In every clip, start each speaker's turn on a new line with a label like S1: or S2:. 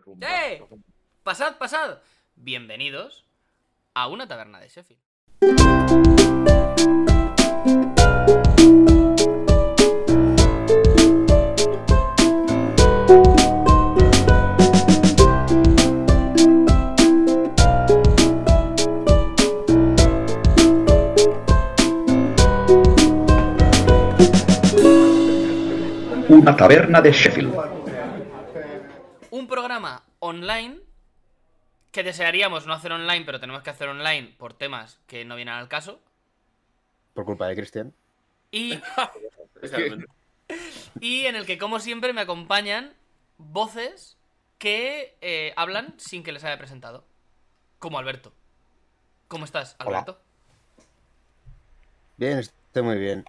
S1: el.
S2: ¡Eh! Pasad, pasad. Bienvenidos a una taberna de Sheffield.
S3: Una taberna de Sheffield.
S2: Online que desearíamos no hacer online, pero tenemos que hacer online por temas que no vienen al caso.
S4: Por culpa de Cristian.
S2: Y, y en el que, como siempre, me acompañan voces que eh, hablan sin que les haya presentado. Como Alberto. ¿Cómo estás,
S4: Hola.
S2: Alberto?
S4: Bien, estoy muy bien.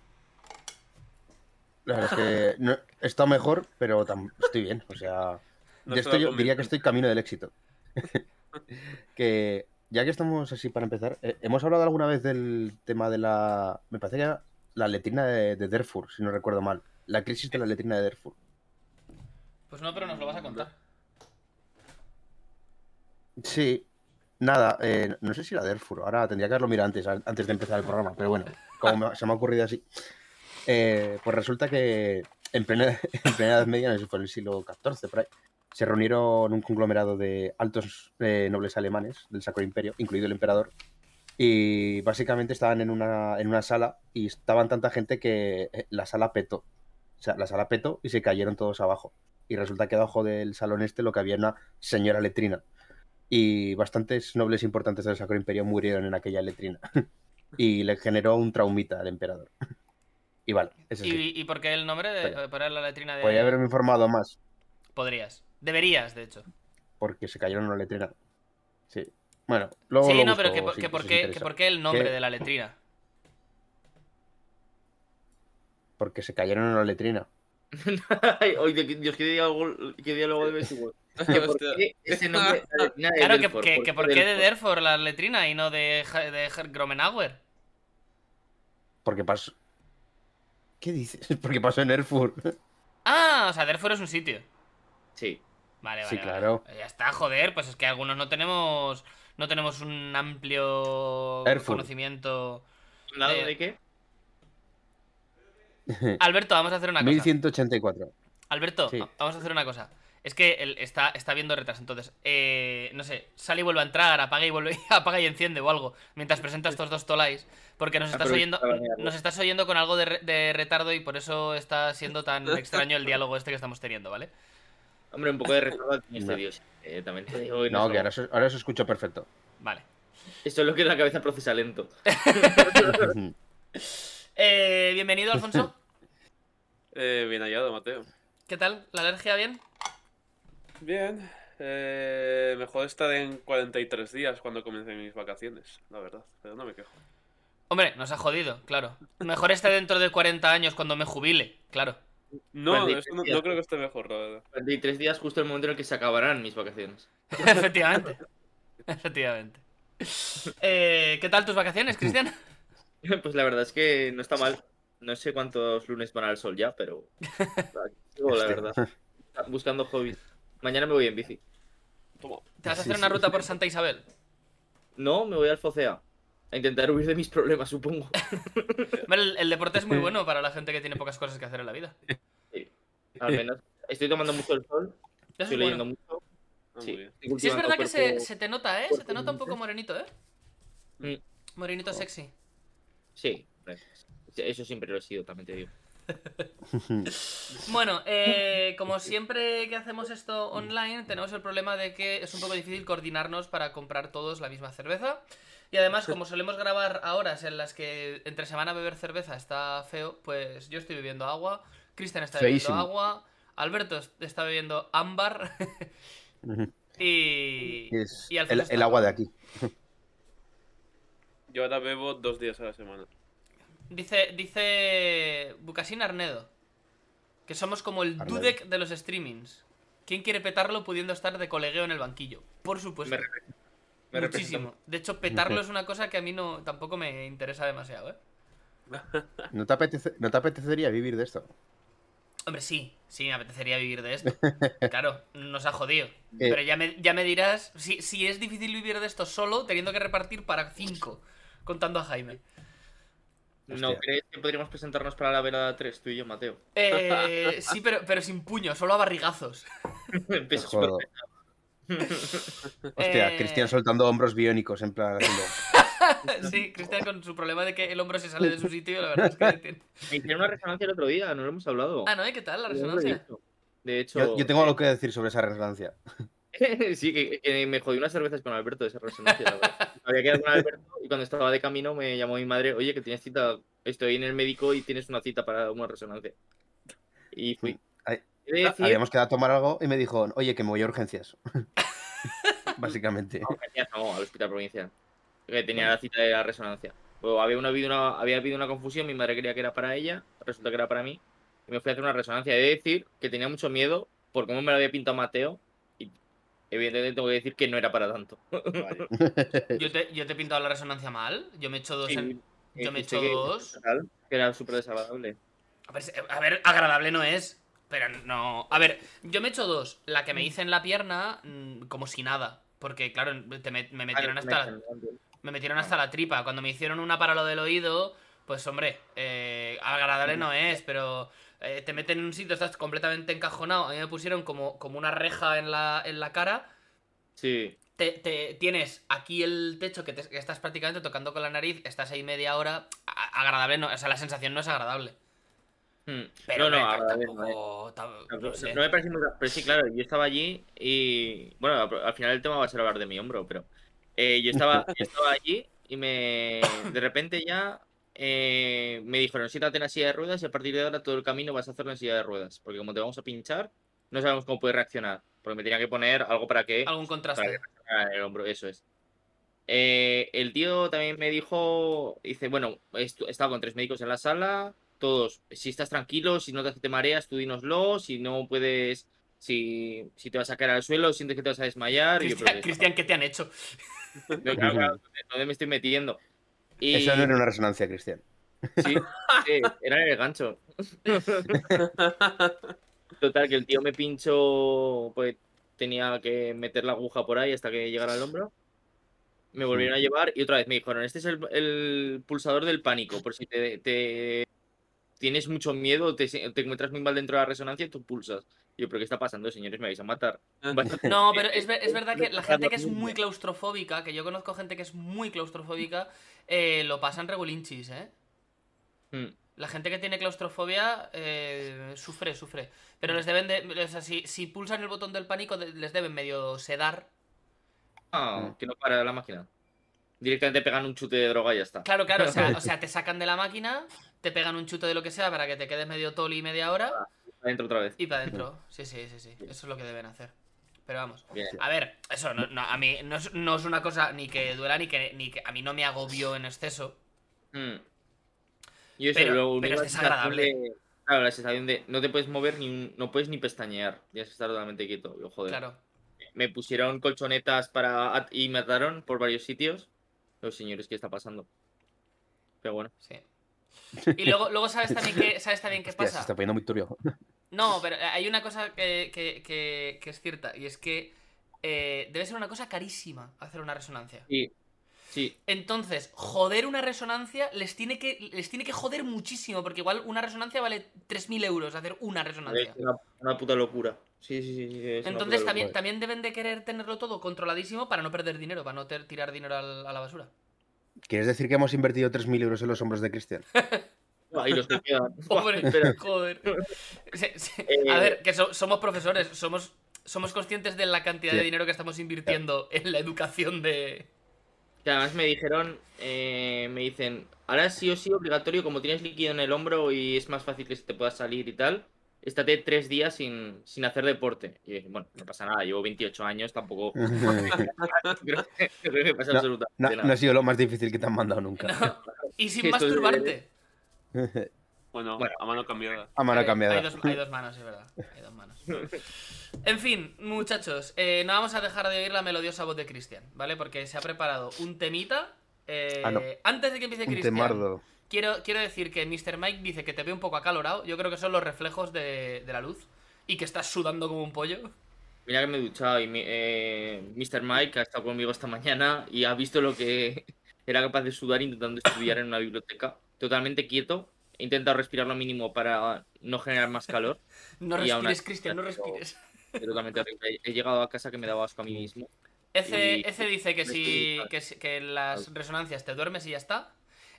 S4: La verdad es que no, estado mejor, pero estoy bien. O sea,
S1: No
S4: de esto yo diría que estoy camino del éxito. que ya que estamos así para empezar, eh, hemos hablado alguna vez del tema de la. Me parece que era la letrina de, de Darfur, si no recuerdo mal. La crisis de la letrina de Darfur.
S2: Pues no, pero nos lo vas a contar.
S4: Sí, nada, eh, no sé si era Darfur, ahora tendría que haberlo mirado antes, antes de empezar el programa, pero bueno, como me- se me ha ocurrido así. Eh, pues resulta que en plena, en plena Edad Media, no sé si fue en el siglo XIV, por ahí, se reunieron un conglomerado de altos eh, nobles alemanes del Sacro Imperio, incluido el emperador, y básicamente estaban en una, en una sala y estaban tanta gente que eh, la sala petó. O sea, la sala petó y se cayeron todos abajo. Y resulta que abajo del salón este lo que había era una señora letrina y bastantes nobles importantes del Sacro Imperio murieron en aquella letrina. y le generó un traumita al emperador. y vale, eso sí.
S2: ¿Y, y por qué el nombre de la letrina de.?
S4: Podría haberme informado más,
S2: Podrías. Deberías, de hecho.
S4: porque se cayeron en una letrina. Sí. Bueno, luego
S2: sí,
S4: lo
S2: no, pero que, por-
S4: si-
S2: que por qué, que por qué el nombre
S4: ¿Qué?
S2: de la letrina.
S4: Porque se cayeron en una letrina.
S1: Ay, oye, Dios, ¿qué diálogo, qué diálogo letrina de
S2: Claro, que, que, que por qué de? Derford la letrina y no de, de Her- Gromenauer.
S4: Porque pasó. ¿Qué dices? Porque pasó en Erfurt.
S2: Ah, o sea, Derford es un sitio.
S1: Sí.
S2: Vale, vale.
S4: Sí,
S2: vale.
S4: claro.
S2: Ya está, joder, pues es que algunos no tenemos. No tenemos un amplio conocimiento.
S1: ¿Un lado de qué?
S2: Alberto, vamos a hacer una cosa.
S4: 1184.
S2: Alberto,
S4: Sí.
S2: vamos a hacer una cosa. Es que él está, está viendo retraso, entonces, eh, no sé, sale y vuelve a entrar, apaga y vuelve, apaga y enciende o algo, mientras presenta estos dos tolais, porque nos estás oyendo, nos estás oyendo con algo de, re- de retardo y por eso está siendo tan extraño el diálogo este que estamos teniendo, ¿vale?
S1: Hombre, un poco de retardo tiene este. Dios. Eh, también te digo que
S4: No, que ahora, se- ahora os escucho perfecto.
S2: Vale.
S1: Eso es lo que la cabeza procesa lento.
S2: Eh, bienvenido, Alfonso.
S5: Eh, bien hallado, Mateo.
S2: ¿Qué tal? ¿La alergia bien?
S5: Bien. Eh, mejor estar en 43 días cuando comiencen mis vacaciones, la verdad. Pero no me quejo.
S2: Hombre, nos ha jodido, claro. Mejor esté dentro de 40 años cuando me jubile, claro.
S5: No,
S1: 43
S5: eso no,
S1: días.
S5: no creo que esté mejor, la verdad.
S1: 43 días justo el momento en el que se acabarán mis vacaciones.
S2: Efectivamente. Efectivamente. Eh, ¿Qué tal tus vacaciones, Cristian?
S1: Pues la verdad es que no está mal. No sé cuántos lunes van al sol ya, pero. la verdad. Buscando hobbies. Mañana me voy en bici.
S5: Toma.
S2: ¿Te vas a hacer una ruta por Santa Isabel?
S1: No, me voy al Focea. A intentar huir de mis problemas, supongo.
S2: El, el deporte es muy bueno para la gente que tiene pocas cosas que hacer en la vida.
S1: Al menos. Estoy tomando mucho el sol.
S2: Eso es
S1: Estoy leyendo
S2: bueno.
S1: mucho.
S5: Ah,
S1: Sí.
S2: Sí, es verdad que se, te nota, ¿eh? Se te nota un poco morenito, ¿eh?
S1: Mm,
S2: Morenito sexy.
S1: Sí, hombre. eso siempre lo he sido, también te digo.
S2: Bueno, eh, como siempre que hacemos esto online, tenemos el problema de que es un poco difícil coordinarnos para comprar todos la misma cerveza. Y además, como solemos grabar a horas en las que entre semana beber cerveza está feo, pues yo estoy bebiendo agua, Cristian está bebiendo
S4: Feísimo.
S2: agua, Alberto est- está bebiendo ámbar y...
S4: Es
S2: y Alfonso
S4: el,
S2: está-
S4: el agua de aquí.
S5: Yo ahora bebo dos días a la semana.
S2: Dice, dice Bucasin Arnedo que somos como el
S4: Arnedo.
S2: Dudek de los streamings. ¿Quién quiere petarlo pudiendo estar de colegueo en el banquillo? Por supuesto.
S1: Me me
S2: Muchísimo. De hecho, petarlo es una cosa que a mí no tampoco me interesa demasiado, ¿eh?
S4: ¿No te, apetece- ¿No te apetecería vivir de esto?
S2: Hombre, sí, sí, me apetecería vivir de esto. Claro, nos ha jodido.
S4: Eh.
S2: Pero ya me, ya me dirás, si, si es difícil vivir de esto solo, teniendo que repartir para cinco, contando a Jaime.
S1: ¿No
S4: Hostia.
S1: crees que podríamos presentarnos para la velada 3, tú y yo, Mateo?
S2: Eh, sí, pero, pero sin puño, solo a barrigazos.
S1: Empieza
S4: Te jodo. Hostia,
S2: Eh,
S4: Cristian soltando hombros biónicos en plan haciendo.
S2: Sí, Cristian con su problema de que el hombro se sale de su sitio, la verdad es que tiene...
S1: Me hicieron una resonancia el otro día, no lo hemos hablado.
S2: Ah, ¿no? ¿Y qué tal la resonancia?
S1: De hecho,
S4: Yo, yo tengo algo que decir sobre esa resonancia.
S1: sí, que, que me jodí unas cervezas con Alberto de esa resonancia. la verdad. Había quedado con Alberto y cuando estaba de camino me llamó mi madre, oye, que tienes cita, estoy en el médico y tienes una cita para una resonancia. Y fui. Decir-
S4: Habíamos quedado a tomar algo y me dijo, oye, que me voy a urgencias. Básicamente.
S1: No, urgencias no, al hospital provincial. Que tenía la cita de la resonancia. Luego había, una, habido una, había habido una confusión, mi madre quería que era para ella, resulta que era para mí. Y me fui a hacer una resonancia. He de decir que tenía mucho miedo por cómo me lo había pintado Mateo. Y evidentemente tengo que decir que no era para tanto.
S2: Yo te, yo te he pintado la resonancia mal. Yo me he hecho dos en.
S1: Sí,
S2: yo me he hecho dos.
S1: Que era súper desagradable.
S2: A ver, se- a ver, agradable no es. Pero no. A ver, yo me he hecho dos. La que me hice en la pierna, mm, como si nada. Porque, claro, te me, me metieron hasta.
S1: me-
S2: Me metieron hasta la tripa. Cuando me hicieron una para lo del oído, pues hombre, eh, agradable no es, pero eh, te meten en un sitio, estás completamente encajonado. A mí me pusieron como, como una reja en la, en la cara.
S1: Sí.
S2: Te, te- tienes aquí el techo que, te- que estás prácticamente tocando con la nariz, estás ahí media hora. a- agradable no, o sea, la sensación no es agradable.
S1: Hmm.
S2: Pero
S1: no, no,
S2: tampoco, tam-
S1: No,
S2: no sé.
S1: no me parece muy... Pero sí, claro, yo estaba allí y... Bueno, al al final el tema va a ser hablar de mi hombro, pero... eh, yo, estaba, yo estaba allí y me... De repente ya eh, me dijeron, siéntate en la silla de ruedas y a partir de ahora todo el camino vas a hacerlo en silla de ruedas. Porque como te vamos a pinchar, no sabemos cómo puedes reaccionar. Porque me tenía que poner algo para que...
S2: Algún contraste.
S1: Para que reaccionara el hombro, eso es. Eh, el tío también me dijo, dice, bueno, estado con tres médicos en la sala, todos, si estás tranquilo, si notas que te mareas, tú dínoslo, si no puedes, si, si te vas a caer al suelo, sientes que te vas a desmayar.
S2: Cristian, ¿qué te han hecho?
S1: Claro, claro, ¿dónde me estoy metiendo? Y
S4: Eso no era una resonancia, Cristian.
S1: sí, sí, era en el gancho. Total, que el tío me pinchó, pues tenía que meter la aguja por ahí hasta que llegara al hombro. Me volvieron a llevar y otra vez me dijeron, este es el, el pulsador del pánico, por si te, te- tienes mucho miedo, te, te encuentras muy mal dentro de la resonancia y tú pulsas. Y yo, ¿pero qué está pasando, señores? Me vais a matar. Vais a-
S2: No, pero es, es verdad que la gente que es muy claustrofóbica, que yo conozco gente que es muy claustrofóbica, eh, lo pasan regulinchis, ¿eh?
S1: Hmm.
S2: La gente que tiene claustrofobia eh, sufre, sufre. Pero les deben de. O sea, si, si pulsan el botón del pánico, les deben medio sedar.
S1: Ah, que no para la máquina. Directamente pegan un chute de droga y ya está.
S2: Claro, claro, o sea, o sea, te sacan de la máquina, te pegan un chute de lo que sea para que te quedes medio toli media hora
S1: Adentro otra vez.
S2: y para adentro. Sí, sí, sí, sí. Eso es lo que deben hacer. Pero vamos.
S1: Bien.
S2: A ver, eso no, no, a mí no es, no es una cosa ni que duela ni que, ni que a mí no me agobio en exceso.
S1: Hmm. Y eso,
S2: Pero-
S1: luego
S2: pero es desagradable.
S1: de- claro, la sensación de no te puedes mover ni no puedes ni pestañear. Tienes que estar totalmente quieto. Yo, joder.
S2: Claro.
S1: Me pusieron colchonetas para y me ataron por varios sitios. Los señores, ¿qué está pasando? Pero bueno.
S2: Sí. Y luego, luego sabes también qué, sabes también qué
S4: Hostia, se
S2: pasa.
S4: está poniendo muy turbio.
S2: No, pero hay una cosa que, que- que- que es cierta, y es que eh, debe ser una cosa carísima hacer una resonancia.
S1: Sí. Sí.
S2: Entonces, joder una resonancia les tiene que, les tiene que joder muchísimo, porque igual una resonancia vale 3.000 euros hacer una
S1: Es
S2: resonancia.
S1: una, una puta locura. Sí, sí, sí. es
S2: Entonces también,
S1: locura.
S2: también deben de querer tenerlo todo controladísimo para no perder dinero, para no ter- tirar dinero al- a la basura.
S4: ¿Quieres decir que hemos invertido 3.000 euros en los hombros de Cristian?
S1: Ah, y los que quedan.
S2: Hombre,
S1: Espera.
S2: joder. Se- se-
S1: Eh,
S2: A ver, que so- somos profesores, somos, somos conscientes de la cantidad de dinero que estamos invirtiendo en la educación de...
S1: Que además me dijeron, eh, me dicen, ahora sí o sí obligatorio, como tienes líquido en el hombro y es más fácil que se te pueda salir y tal, estate tres días sin, sin hacer deporte. Y dije, bueno, no pasa nada, llevo 28 años, tampoco creo que, creo que pasa
S4: No,
S1: absolutamente
S4: No,
S1: nada.
S4: no ha sido lo más difícil que te han mandado nunca.
S2: Y sin masturbarte.
S5: Bueno,
S1: Bueno.
S5: a mano cambiada.
S4: A mano cambiada.
S2: Hay dos, hay dos manos, es verdad. Hay dos manos. En fin, muchachos, eh, no vamos a dejar de oír la melodiosa voz de Cristian, ¿vale? Porque se ha preparado un temita. eh,
S4: Ah, no.
S2: Antes de que empiece Cristian. quiero, quiero decir que Mr. Mike dice que te ve un poco acalorado. Yo creo que son los reflejos de, de la luz. Y que estás sudando como un pollo.
S1: Mira que me he duchado y mi- eh, Mr. Mike ha estado conmigo esta mañana y ha visto lo que era capaz de sudar intentando estudiar en una biblioteca. Totalmente quieto. He intentado respirar lo mínimo para no generar más calor.
S2: No respires, Cristian, no respires.
S1: Es totalmente horrible. He llegado a casa que me daba asco a mí mismo.
S2: Ece, Ece dice que si que, que las resonancias te duermes y ya está.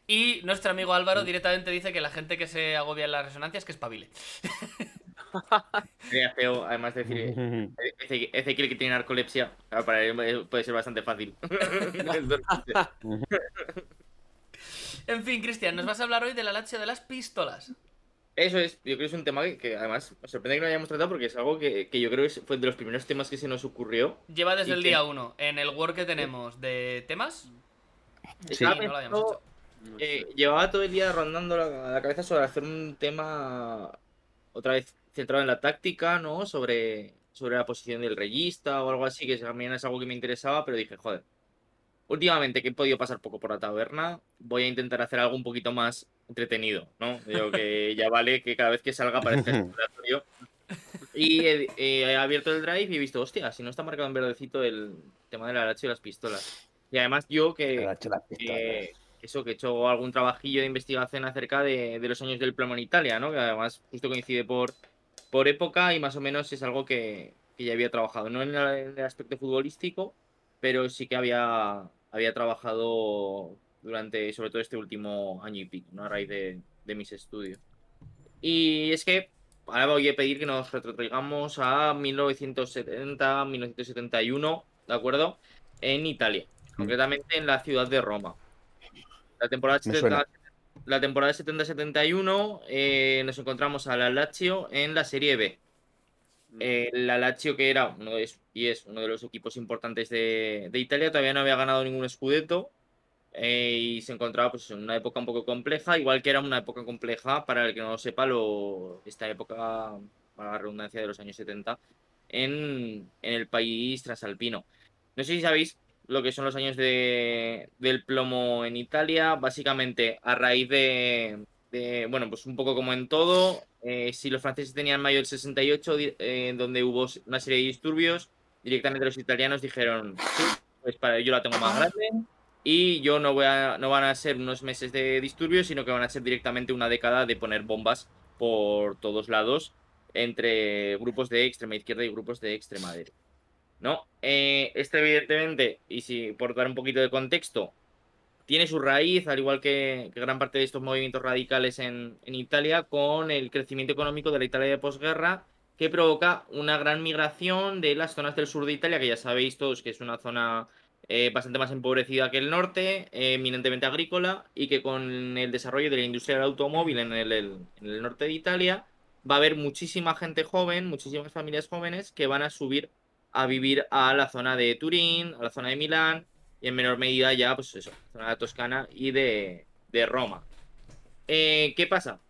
S2: Y nuestro amigo Álvaro directamente dice que la gente que se agobia en las resonancias que espabile.
S1: Sería feo, además de decir, Eze- Ezequiel que tiene narcolepsia, para él puede ser bastante fácil.
S2: En fin, Cristian, nos vas a hablar hoy de la lache de las pistolas.
S1: Eso es, yo creo que es un tema que, que además me sorprende que no hayamos tratado porque es algo que, que yo creo que es- fue de los primeros temas que se nos ocurrió.
S2: Lleva desde
S1: ¿Y
S2: el día 1. En el Word que tenemos de temas,
S4: Sí.
S2: No lo habíamos
S1: pensando, eh, llevaba todo el día rondando la, la cabeza sobre hacer un tema otra vez centrado en la táctica, ¿no? Sobre, sobre la posición del reyista o algo así, que también es algo que me interesaba, pero dije, joder, últimamente que he podido pasar poco por la taberna, voy a intentar hacer algo un poquito más entretenido, ¿no? Digo que ya vale que cada vez que salga parezca exploratorio. Y he, he abierto el drive y he visto, hostia, si no está marcado en verdecito el tema de la lache y las pistolas. Y además yo que, que- eso, que he hecho algún trabajillo de investigación acerca de, de los años del plomo en Italia, ¿no? Que además justo coincide por, por época y más o menos es algo que, que ya había trabajado. No en el, en el aspecto futbolístico, pero sí que había, había trabajado durante, sobre todo este último año y pico, ¿no? A raíz de, de mis estudios. Y es que ahora voy a pedir que nos retrotraigamos a 1970, 1971, ¿de acuerdo? En Italia, concretamente en la ciudad de Roma. La temporada
S4: Me
S1: 70
S4: suena.
S1: la temporada 70-71 eh, nos encontramos a la Lazio en la Serie B. Eh, la Lazio, que era uno de, y es uno de los equipos importantes de, de Italia, todavía no había ganado ningún scudetto eh, y se encontraba pues, en una época un poco compleja, igual que era una época compleja, para el que no lo sepa, lo, esta época, para la redundancia de los años 70, en, en el país transalpino. No sé si sabéis lo que son los años de, del plomo en Italia, básicamente a raíz de, bueno, pues un poco como en todo, eh, si los franceses tenían mayo del 68, di- eh, donde hubo una serie de disturbios, directamente los italianos dijeron, "Sí, pues para yo la tengo más grande y yo no voy a, no van a ser unos meses de disturbios, sino que van a ser directamente una década de poner bombas por todos lados entre grupos de extrema izquierda y grupos de extrema derecha. ¿No? Eh, este, evidentemente, y si por dar un poquito de contexto, tiene su raíz, al igual que, gran parte de estos movimientos radicales en, Italia, con el crecimiento económico de la Italia de posguerra, que provoca una gran migración de las zonas del sur de Italia, que ya sabéis todos que es una zona eh, bastante más empobrecida que el norte, eh, eminentemente agrícola, y que con el desarrollo de la industria del automóvil en el- en el norte de Italia, va a haber muchísima gente joven, muchísimas familias jóvenes que van a subir a vivir a la zona de Turín, a la zona de Milán y en menor medida ya, pues eso, zona de Toscana y de, de Roma. Eh, ¿Qué pasa?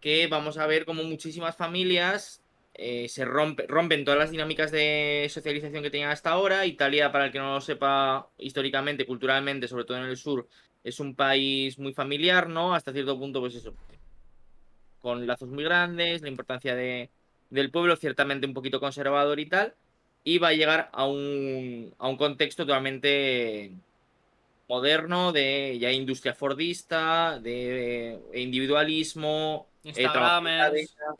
S1: Que vamos a ver como muchísimas familias eh, se rompe- rompen todas las dinámicas de socialización que tenían hasta ahora. Italia, para el que no lo sepa históricamente, culturalmente, sobre todo en el sur, es un país muy familiar, ¿no? Hasta cierto punto, pues eso, con lazos muy grandes, la importancia de, del pueblo, ciertamente un poquito conservador y tal, y va a llegar a un, a un contexto totalmente moderno de ya industria fordista, de individualismo, eh, trabajo en
S2: Instagramers.
S1: cadena.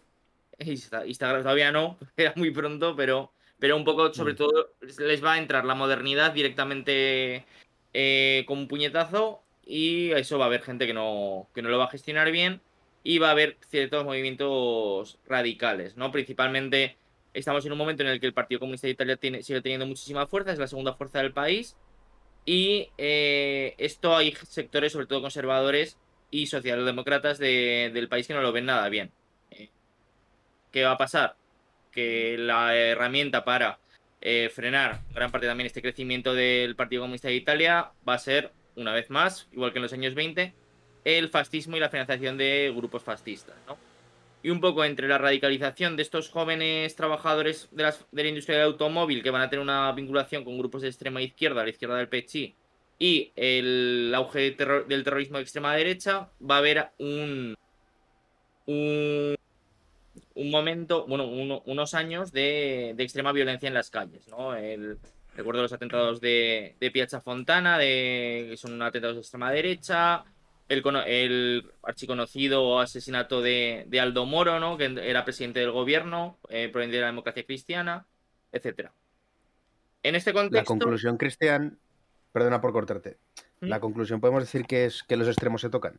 S1: Insta- Instagram todavía no, era muy pronto, pero, pero un poco, sobre
S4: Mm.
S1: todo, les va a entrar la modernidad directamente eh, con un puñetazo y eso va a haber gente que no, que no lo va a gestionar bien y va a haber ciertos movimientos radicales, ¿no? Principalmente estamos en un momento en el que el Partido Comunista de Italia sigue teniendo muchísima fuerza, es la segunda fuerza del país y eh, esto hay sectores, sobre todo conservadores y socialdemócratas de- del país que no lo ven nada bien. Eh, ¿Qué va a pasar? Que la herramienta para eh, frenar gran parte también este crecimiento del Partido Comunista de Italia va a ser, una vez más, igual que en los años 20, el fascismo y la financiación de grupos fascistas, ¿no? Y un poco entre la radicalización de estos jóvenes trabajadores de, las- de la industria del automóvil que van a tener una vinculación con grupos de extrema izquierda, la izquierda del PCI, y el auge terror- del terrorismo de extrema derecha, va a haber un, un, un momento, bueno, uno- unos años de, de extrema violencia en las calles, ¿no? El, recuerdo los atentados de, de Piazza Fontana, de, que son atentados de extrema derecha, el, cono- el archiconocido asesinato de, de Aldo Moro, ¿no? Que era presidente del gobierno, eh, proveniente de la democracia cristiana, etcétera. En este
S4: La
S1: contexto...
S4: conclusión, Cristian, perdona por cortarte.
S1: ¿Mm?
S4: La conclusión podemos decir que es que los extremos se tocan.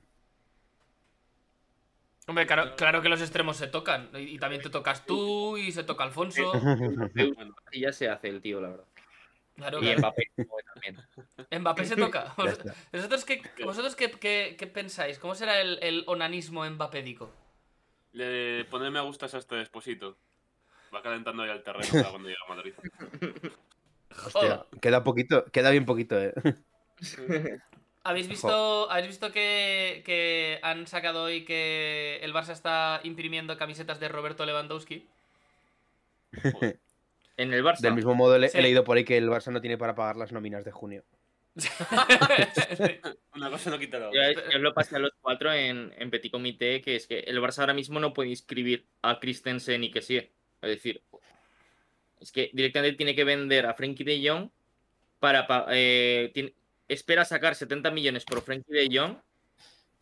S2: Hombre, claro, claro que los extremos se tocan. Y, y también te tocas tú y se toca Alfonso.
S1: Y ya se hace el tío, la verdad.
S2: Claro,
S1: Y
S2: claro.
S1: Mbappé también.
S2: Mbappé se toca. ¿Vosotros qué, vosotros qué, qué- qué pensáis? ¿Cómo será el, el onanismo mbapédico?
S5: le ponerme a gusto a este desposito. Va calentando ya el terreno para cuando llegue a Madrid.
S4: Hostia, queda poquito, queda bien poquito, eh.
S2: ¿Habéis visto, ¿habéis visto que, que han sacado hoy que el Barça está imprimiendo camisetas de Roberto Lewandowski?
S1: En el Barça.
S4: Del mismo modo le-
S2: Sí.
S4: he leído por ahí que el Barça no tiene para pagar las nóminas de junio.
S5: Una cosa no quita la otra.
S1: yo lo pasé a los cuatro en, en Petit Comité, que es que el Barça ahora mismo no puede inscribir a Christensen y que sí. Es decir, es que directamente tiene que vender a Frenkie de Jong para... pa- eh, tiene- espera sacar 70 millones por Frenkie de Jong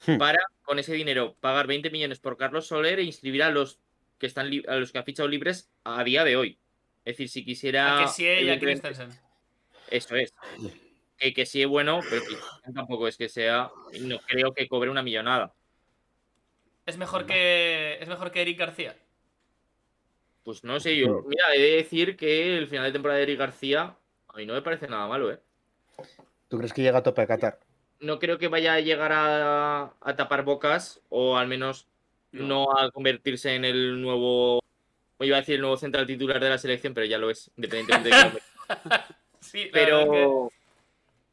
S4: Hmm.
S1: para con ese dinero pagar 20 millones por Carlos Soler e inscribir a los que están a los que ha fichado libres a día de hoy. Es decir, si quisiera...
S2: A que sí y a Christensen.
S1: Eso es. Que, que sí es bueno, pero que tampoco es que sea. No creo que cobre una millonada.
S2: Es mejor que. Es mejor que Eric García.
S1: Pues no sé, yo. Mira, he de decir que el final de temporada de Eric García a mí no me parece nada malo, ¿eh?
S4: ¿Tú crees que llega a tope a Qatar?
S1: No creo que vaya a llegar a, a tapar bocas o al menos no. a convertirse en el nuevo. O Iba a decir el nuevo central titular de la selección, pero ya lo es, independientemente de que
S2: Sí, que-
S1: Pero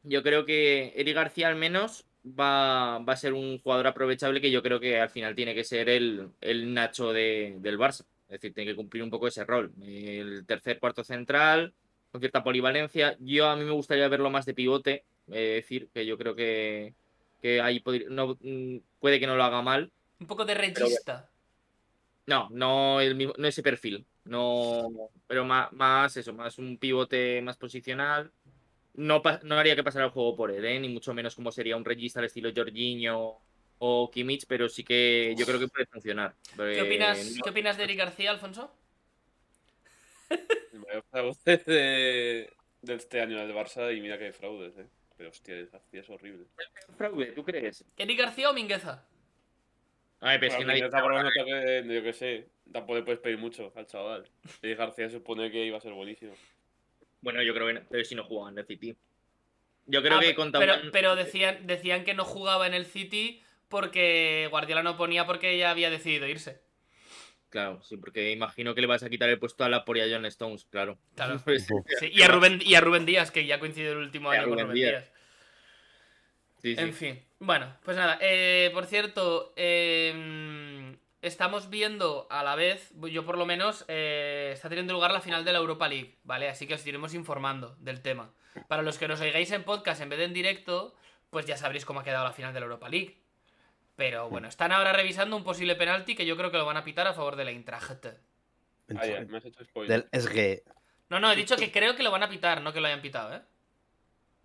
S1: yo creo que Eric García al menos va, va a ser un jugador aprovechable que yo creo que al final tiene que ser el, el Nacho de- del Barça. Es decir, tiene que cumplir un poco ese rol. El tercer, cuarto central, con cierta polivalencia. Yo a mí me gustaría verlo más de pivote. Es decir, que yo creo que, que ahí no, mm, puede que no lo haga mal.
S2: Un poco de regista.
S1: No, no, el mismo, no ese perfil. No, pero más, más eso, más un pivote más posicional. No, pa- no haría que pasara el juego por él, ¿eh? ni mucho menos como sería un regista al estilo Jorginho o Kimmich, pero sí que yo creo que puede funcionar.
S2: ¿Qué
S1: Eh,
S2: opinas,
S1: no-
S2: ¿Qué opinas de Eric García, Alfonso?
S5: Mayor fraude de, de este año del Barça y mira que hay fraudes, eh. Pero hostia, García es horrible.
S1: fraude, ¿tú crees?
S2: ¿Eric García o Mingueza?
S1: A ver, pero es que nadie-
S5: por que, yo que sé, tampoco le puedes pedir mucho al chaval. Y García supone que iba a ser buenísimo.
S1: Bueno, yo creo que no, pero si no jugaba en el City. Yo creo
S2: Ah,
S1: que con
S2: pero, decían, decían que no jugaba en el City porque Guardiola no ponía porque ya había decidido irse.
S1: Claro, sí, porque imagino que le vas a quitar el puesto a la Poria John Stones, claro.
S2: Claro.
S1: Pues,
S2: Sí, y, a Rubén, y a Rubén Díaz, que ya coincidió el último año con
S1: Rubén
S2: Rubén
S1: Díaz.
S2: Díaz.
S1: sí, sí.
S2: En fin, bueno, pues nada. eh, por cierto, eh, estamos viendo a la vez, yo por lo menos, eh, está teniendo lugar la final de la Europa League, ¿vale? Así que os iremos informando del tema. Para los que nos oigáis en podcast en vez de en directo, pues ya sabréis cómo ha quedado la final de la Europa League. Pero bueno, están ahora revisando un posible penalti que yo creo que lo van a pitar a favor de la Eintracht.
S5: Ah, ya, me has hecho spoiler.
S4: Del SG.
S2: No, no, he dicho que creo que lo van a pitar, no que lo hayan pitado, ¿eh?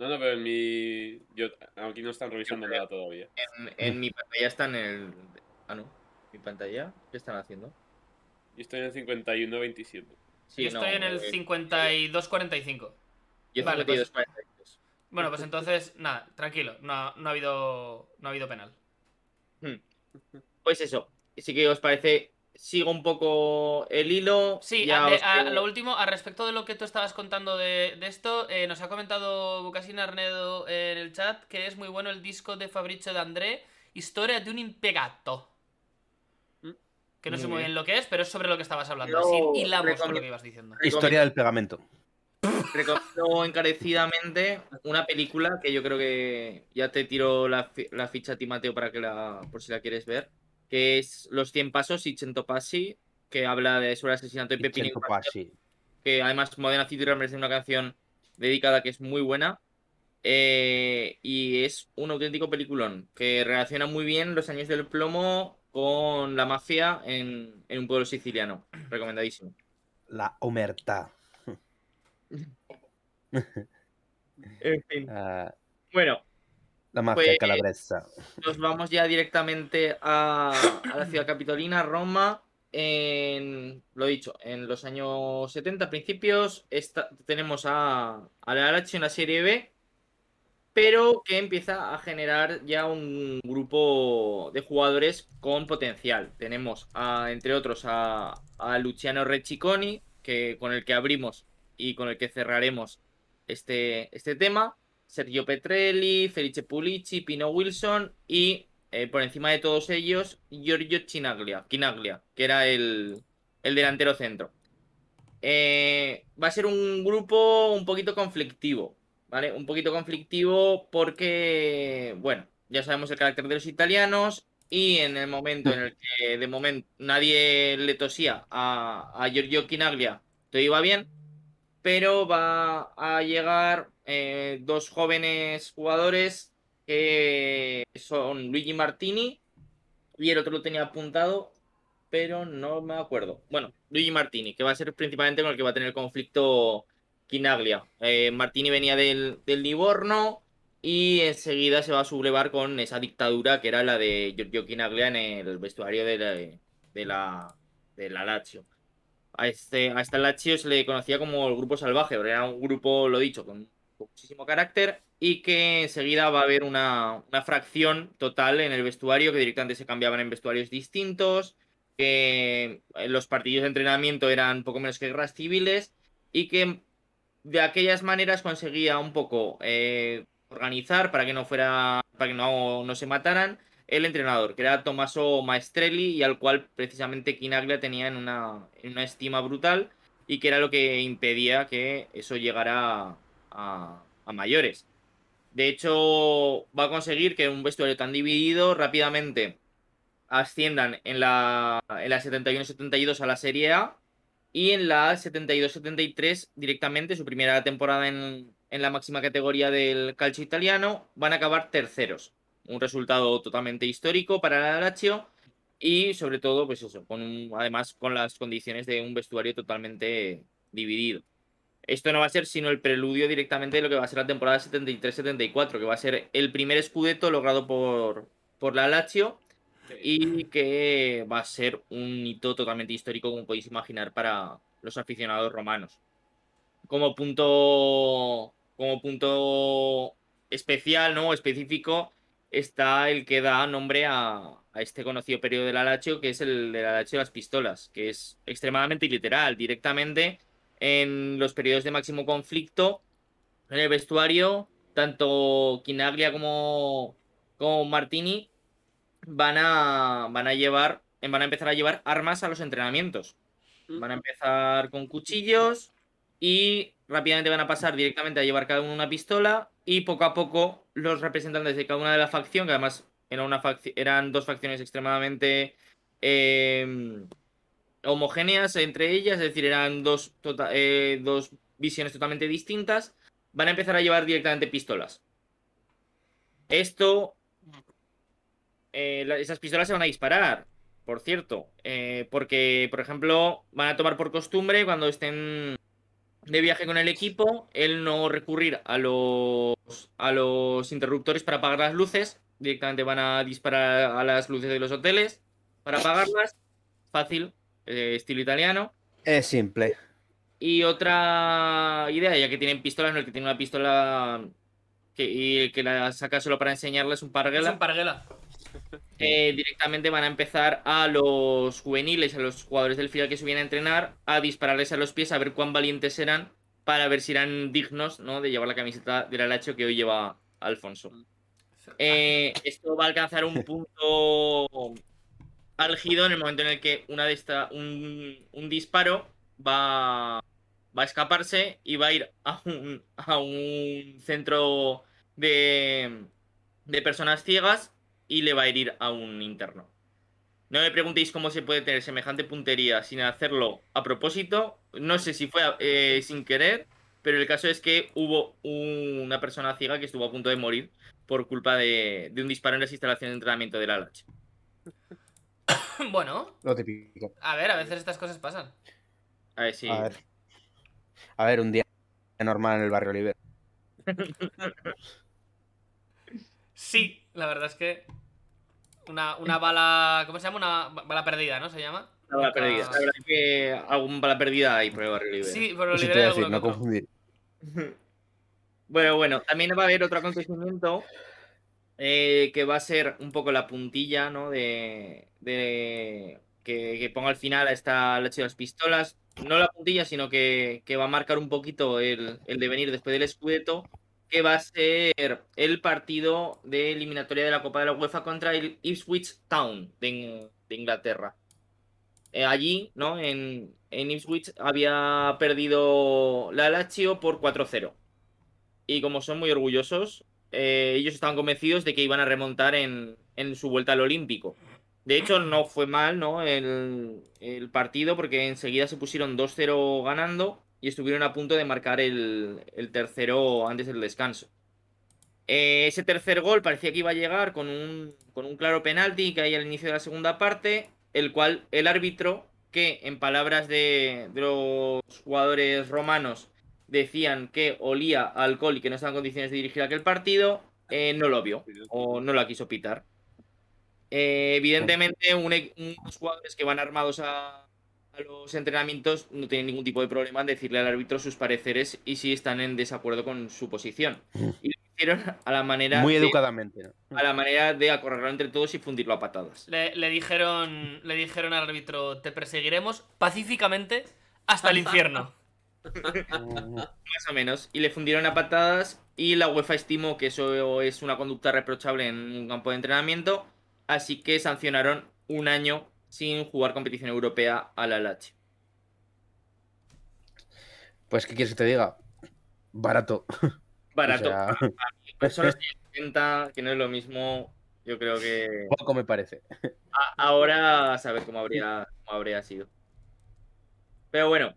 S5: No, no, pero en mi. Yo, aquí no están revisando nada todavía.
S1: En, en mi pantalla están en el. Ah, no. Mi pantalla. ¿Qué están haciendo?
S5: Yo estoy en el 51-27.
S1: Sí,
S2: yo
S1: no,
S2: estoy en el
S1: eh,
S2: 52-45.
S1: Yo
S2: Vale,
S1: 52,
S2: pues-
S1: 42.
S2: Bueno, pues entonces, nada, tranquilo, no, no ha habido no ha habido penal.
S1: Pues eso. Si que os parece, sigo un poco el hilo.
S2: Sí,
S1: ya
S2: a, de-
S1: os
S2: a
S1: digo-
S2: lo último, a respecto de lo que tú estabas contando de, de esto, eh, nos ha comentado Bucasin Arnedo en el chat que es muy bueno el disco de Fabricio de André, Historia de un impegato.
S5: Mm.
S2: Que no sé
S1: Muy
S2: bien
S1: bien.
S2: lo que es, pero es sobre lo que estabas hablando.
S1: Yo
S2: Así hilamos con lo que ibas diciendo.
S4: Historia del pegamento.
S1: Recomiendo encarecidamente una película que yo creo que ya te tiro la, fi- la ficha a ti, Mateo, para que la, por si la quieres ver, que es Los 100 Pasos y Cento Passi, que habla de, sobre el asesinato de
S4: Passi.
S1: que además Modena City Rammers tiene una canción dedicada que es muy buena. Eh, y es un auténtico peliculón que relaciona muy bien los años del plomo con la mafia en, en un pueblo siciliano. Recomendadísimo.
S4: La omertà.
S1: En fin.
S4: Ah,
S1: Bueno,
S4: la mafia
S1: Pues-
S4: calabresa.
S1: nos vamos ya directamente a, a la ciudad capitolina, Roma. En, lo dicho, en los años 70 principios esta- tenemos a, a la Lazio en la Serie B, pero que empieza a generar ya un grupo de jugadores con potencial. Tenemos, a, entre otros, a, a Luciano Reciconi, que, con el que abrimos y con el que cerraremos este, este tema. Sergio Petrelli, Felice Pulici, Pino Wilson y eh, por encima de todos ellos Giorgio Chinaglia, Chinaglia que era el, el delantero centro. Eh, va a ser un grupo un poquito conflictivo, ¿vale? Un poquito conflictivo porque, bueno, ya sabemos el carácter de los italianos y en el momento en el que de momento nadie le tosía a, a Giorgio Chinaglia, todo iba bien, pero va a llegar eh, dos jóvenes jugadores que son Luigi Martini y el otro lo tenía apuntado, pero no me acuerdo. Bueno, Luigi Martini, que va a ser principalmente con el que va a tener conflicto Quinaglia. Eh, Martini venía del, del Livorno y enseguida se va a sublevar con esa dictadura que era la de Giorgio Quinaglia en el vestuario de la, de la, de la Lazio. A este, a esta Lazio se le conocía como el grupo salvaje, pero era un grupo, lo dicho, con muchísimo carácter y que enseguida va a haber una, una fracción total en el vestuario, que directamente se cambiaban en vestuarios distintos, que los partidos de entrenamiento eran poco menos que guerras civiles y que de aquellas maneras conseguía un poco eh, organizar para que no fuera, para que no, no se mataran el entrenador, que era Tommaso Maestrelli y al cual precisamente Quinaglia tenía en una, en una estima brutal y que era lo que impedía que eso llegara a, mayores. De hecho, va a conseguir que un vestuario tan dividido rápidamente asciendan en la, en la 71-72 a la Serie A y en la 72-73 directamente, su primera temporada en, en la máxima categoría del calcio italiano, van a acabar terceros. Un resultado totalmente histórico para el Lazio y sobre todo, pues eso, con además con las condiciones de un vestuario totalmente dividido. Esto no va a ser sino el preludio directamente de lo que va a ser la temporada 73-74, que va a ser el primer scudetto logrado por, por la Lazio y que va a ser un hito totalmente histórico, como podéis imaginar, para los aficionados romanos. Como punto, como punto especial, ¿no? Específico, está el que da nombre a, a este conocido periodo de la Lazio, que es el de la Lazio de las pistolas, que es extremadamente literal, directamente en los periodos de máximo conflicto en el vestuario, tanto Quinaglia como, como Martini van a, van a llevar, van a empezar a llevar armas a los entrenamientos. Van a empezar con cuchillos y rápidamente van a pasar directamente a llevar cada uno una pistola y poco a poco los representantes de cada una de la facción, que además era una facci- eran dos facciones extremadamente eh, homogéneas entre ellas, es decir, eran dos, tota- eh, dos visiones totalmente distintas, van a empezar a llevar directamente pistolas. Esto, eh, esas pistolas se van a disparar, por cierto, eh, porque, por ejemplo, van a tomar por costumbre cuando estén de viaje con el equipo, el no recurrir a los, a los interruptores para apagar las luces, directamente van a disparar a las luces de los hoteles para apagarlas, fácil, eh, estilo italiano.
S4: Es simple.
S1: Y otra idea, ya que tienen pistolas, no el que tiene una pistola que, y el que la saca solo para enseñarles un
S2: Es
S1: parguela,
S2: un parguela.
S1: eh, directamente van a empezar a los juveniles, a los jugadores del filial que se vienen a entrenar, a dispararles a los pies, a ver cuán valientes eran, para ver si eran dignos ¿no? de llevar la camiseta del Alacho que hoy lleva Alfonso. Eh, esto va a alcanzar un punto álgido en el momento en el que una de esta, un, un disparo va, va a escaparse y va a ir a un, a un centro de, de personas ciegas y le va a herir a un interno. No me preguntéis cómo se puede tener semejante puntería sin hacerlo a propósito. No sé si fue eh, sin querer pero el caso es que hubo una persona ciega que estuvo a punto de morir por culpa de, de un disparo en las instalaciones de entrenamiento del Alach.
S2: Bueno,
S4: Lo típico.
S2: a ver, a veces estas cosas pasan.
S1: A ver si.
S4: A ver. A ver, un día normal en el barrio Oliver.
S2: Sí, la verdad es que. Una, una bala. ¿Cómo se llama? Una ba- bala perdida, ¿no? Se llama.
S1: Una bala
S2: Nunca-
S1: perdida. La verdad es que algún bala perdida hay por el barrio libre.
S2: Sí,
S4: te
S2: liberé
S4: iba a decir, no confundir.
S1: Bueno, bueno, también va a haber otro acontecimiento eh, que va a ser un poco la puntilla, ¿no? De, de que, ponga al final a esta leche de las pistolas. No la puntilla, sino que, que va a marcar un poquito el, el devenir después del Scudetto, que va a ser el partido de eliminatoria de la Copa de la UEFA contra el Ipswich Town de, de Inglaterra. Eh, allí, ¿no? En, en Ipswich había perdido la Lazio por 4-0 y como son muy orgullosos, eh, ellos estaban convencidos de que iban a remontar en, en su vuelta al Olímpico. De hecho, no fue mal ¿no? el, partido porque enseguida se pusieron 2-0 ganando y estuvieron a punto de marcar el, tercero antes del descanso. Eh, ese tercer gol parecía que iba a llegar con un, claro penalti que hay al inicio de la segunda parte, el cual el árbitro, que en palabras de, los jugadores romanos decían que olía a alcohol y que no estaba en condiciones de dirigir aquel partido, eh, no lo vio o no la quiso pitar. Eh, evidentemente, un e- unos jugadores que van armados a, a los entrenamientos no tienen ningún tipo de problema en decirle al árbitro sus pareceres y si están en desacuerdo con su posición. Y lo hicieron a la manera,
S4: Muy
S1: de,
S4: educadamente. ¿no?
S1: a la manera de acorralarlo entre todos y fundirlo a patadas.
S2: Le, le dijeron, le dijeron al árbitro: Te perseguiremos pacíficamente hasta el infierno.
S1: Más o menos. Y le fundieron a patadas y la UEFA estimó que eso es una conducta reprochable en un campo de entrenamiento, así que sancionaron un año sin jugar competición europea a la Lazio.
S4: Pues, ¿qué quieres que te diga? Barato.
S1: Barato.
S4: O sea,
S1: Personas de 80, que no es lo mismo, yo creo que
S4: poco me parece.
S1: a- ahora a saber cómo habría, cómo habría sido. Pero bueno,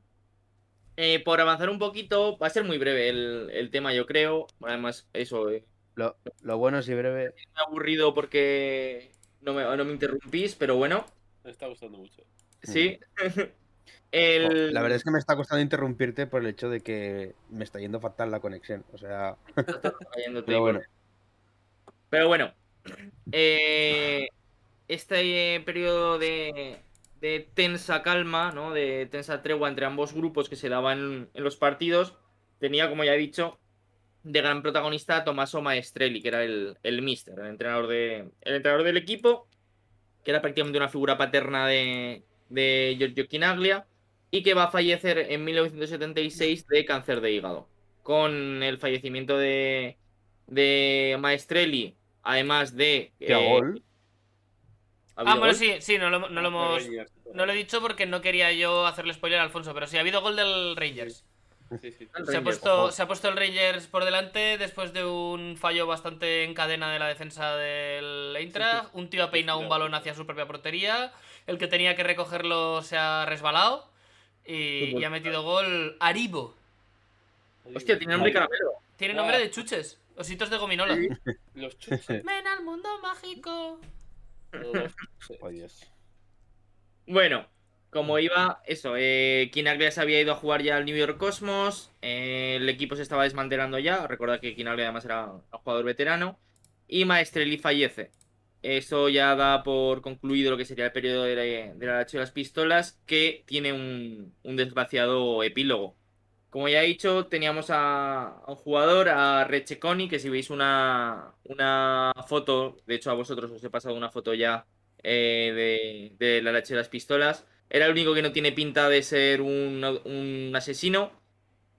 S1: eh, por avanzar un poquito, va a ser muy breve el, el tema, yo creo. Además, eso, eh,
S4: Lo, lo bueno es y breve.
S1: me ha aburrido porque no me, no me interrumpís, pero bueno,
S5: Me está gustando mucho.
S1: sí.
S4: Jo,
S1: el...
S4: La verdad es que me está costando interrumpirte por el hecho de que me está yendo fatal la conexión. O sea, pero bueno.
S1: Pero bueno, eh, este periodo de, de tensa calma, ¿no? De tensa tregua entre ambos grupos que se daban en los partidos, tenía, como ya he dicho, de gran protagonista a Tommaso Maestrelli, que era el, el mister, el entrenador, de, el entrenador del equipo, que era prácticamente una figura paterna de, de Giorgio Chinaglia, y que va a fallecer en 1976 de cáncer de hígado. Con el fallecimiento de, de Maestrelli, además de...
S4: Qué
S1: eh,
S4: gol.
S1: ¿ha
S2: Ah, bueno,
S1: gol?
S2: sí, sí, no lo, no lo hemos.
S5: Rangers.
S2: No lo he dicho porque no quería yo hacerle spoiler a Alfonso, pero sí, ha habido gol del Rangers.
S5: Sí, sí.
S1: El
S2: Se ha, puesto, se ha puesto el Rangers por delante después de un fallo bastante en cadena de la defensa del Eintracht. Un tío ha peinado un balón hacia su propia portería. El que tenía que recogerlo se ha resbalado. Y, y ha metido gol Aribo.
S1: Hostia, tiene nombre de caramelo.
S2: Tiene nombre de chuches. Ositos de gominola.
S5: Los chuches.
S2: Ven al mundo mágico.
S5: Los chuches.
S4: Oh, Dios.
S1: Bueno, como iba, eso, eh, Kinaglia se había ido a jugar ya al New York Cosmos, eh, el equipo se estaba desmantelando ya, recordad que Kinaglia además era un jugador veterano, y Maestrelli fallece. Eso ya da por concluido lo que sería el periodo de la, de de las Pistolas, que tiene un, un desgraciado epílogo. Como ya he dicho, teníamos a, un jugador, a Recheconi, que si veis una, una foto, de hecho a vosotros os he pasado una foto ya eh, de, la Lache de las Pistolas, era el único que no tiene pinta de ser un, un asesino.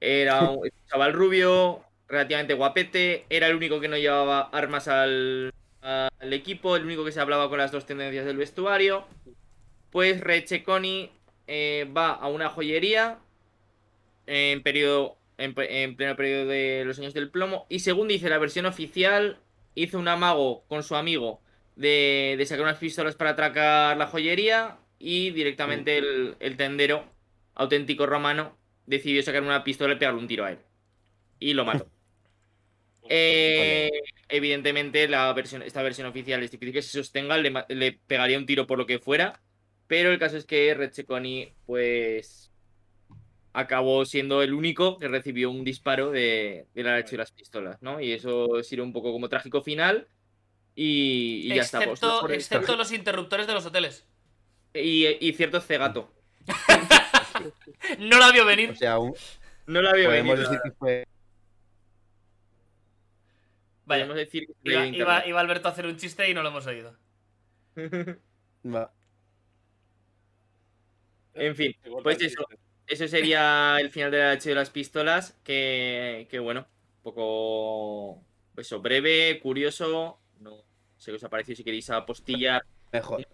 S1: Era un chaval rubio, relativamente guapete. Era el único que no llevaba armas al, al equipo, el único que se hablaba con las dos tendencias del vestuario. Pues Recheconi eh, va a una joyería en periodo en, pleno periodo de los años del plomo y según dice la versión oficial hizo un amago con su amigo de, de sacar unas pistolas para atracar la joyería y directamente el, el tendero auténtico romano decidió sacar una pistola y pegarle un tiro a él y lo mato. Eh, evidentemente, la versión, esta versión oficial es difícil que se sostenga, le, le pegaría un tiro por lo que fuera, pero el caso es que Red Checoni, pues, acabó siendo el único que recibió un disparo de, del aracho y las pistolas, ¿no? Y eso sirve un poco como trágico final y, y ya está. pues,
S2: excepto,
S1: por-
S2: excepto los interruptores de los hoteles.
S1: Y, y cierto cegato.
S2: No la vio venir.
S4: O sea, un-
S1: No la
S4: podemos
S1: venido.
S4: decir que fue.
S2: Vaya,
S1: Podemos decir que
S2: iba, iba- iba Alberto a hacer un chiste y no lo hemos oído.
S4: Va.
S1: En fin, pues eso. Ese sería el final del H de las pistolas. Que, que bueno, un poco. Eso, breve, curioso. No sé qué os ha parecido. Si queréis apostillar
S4: Mejor.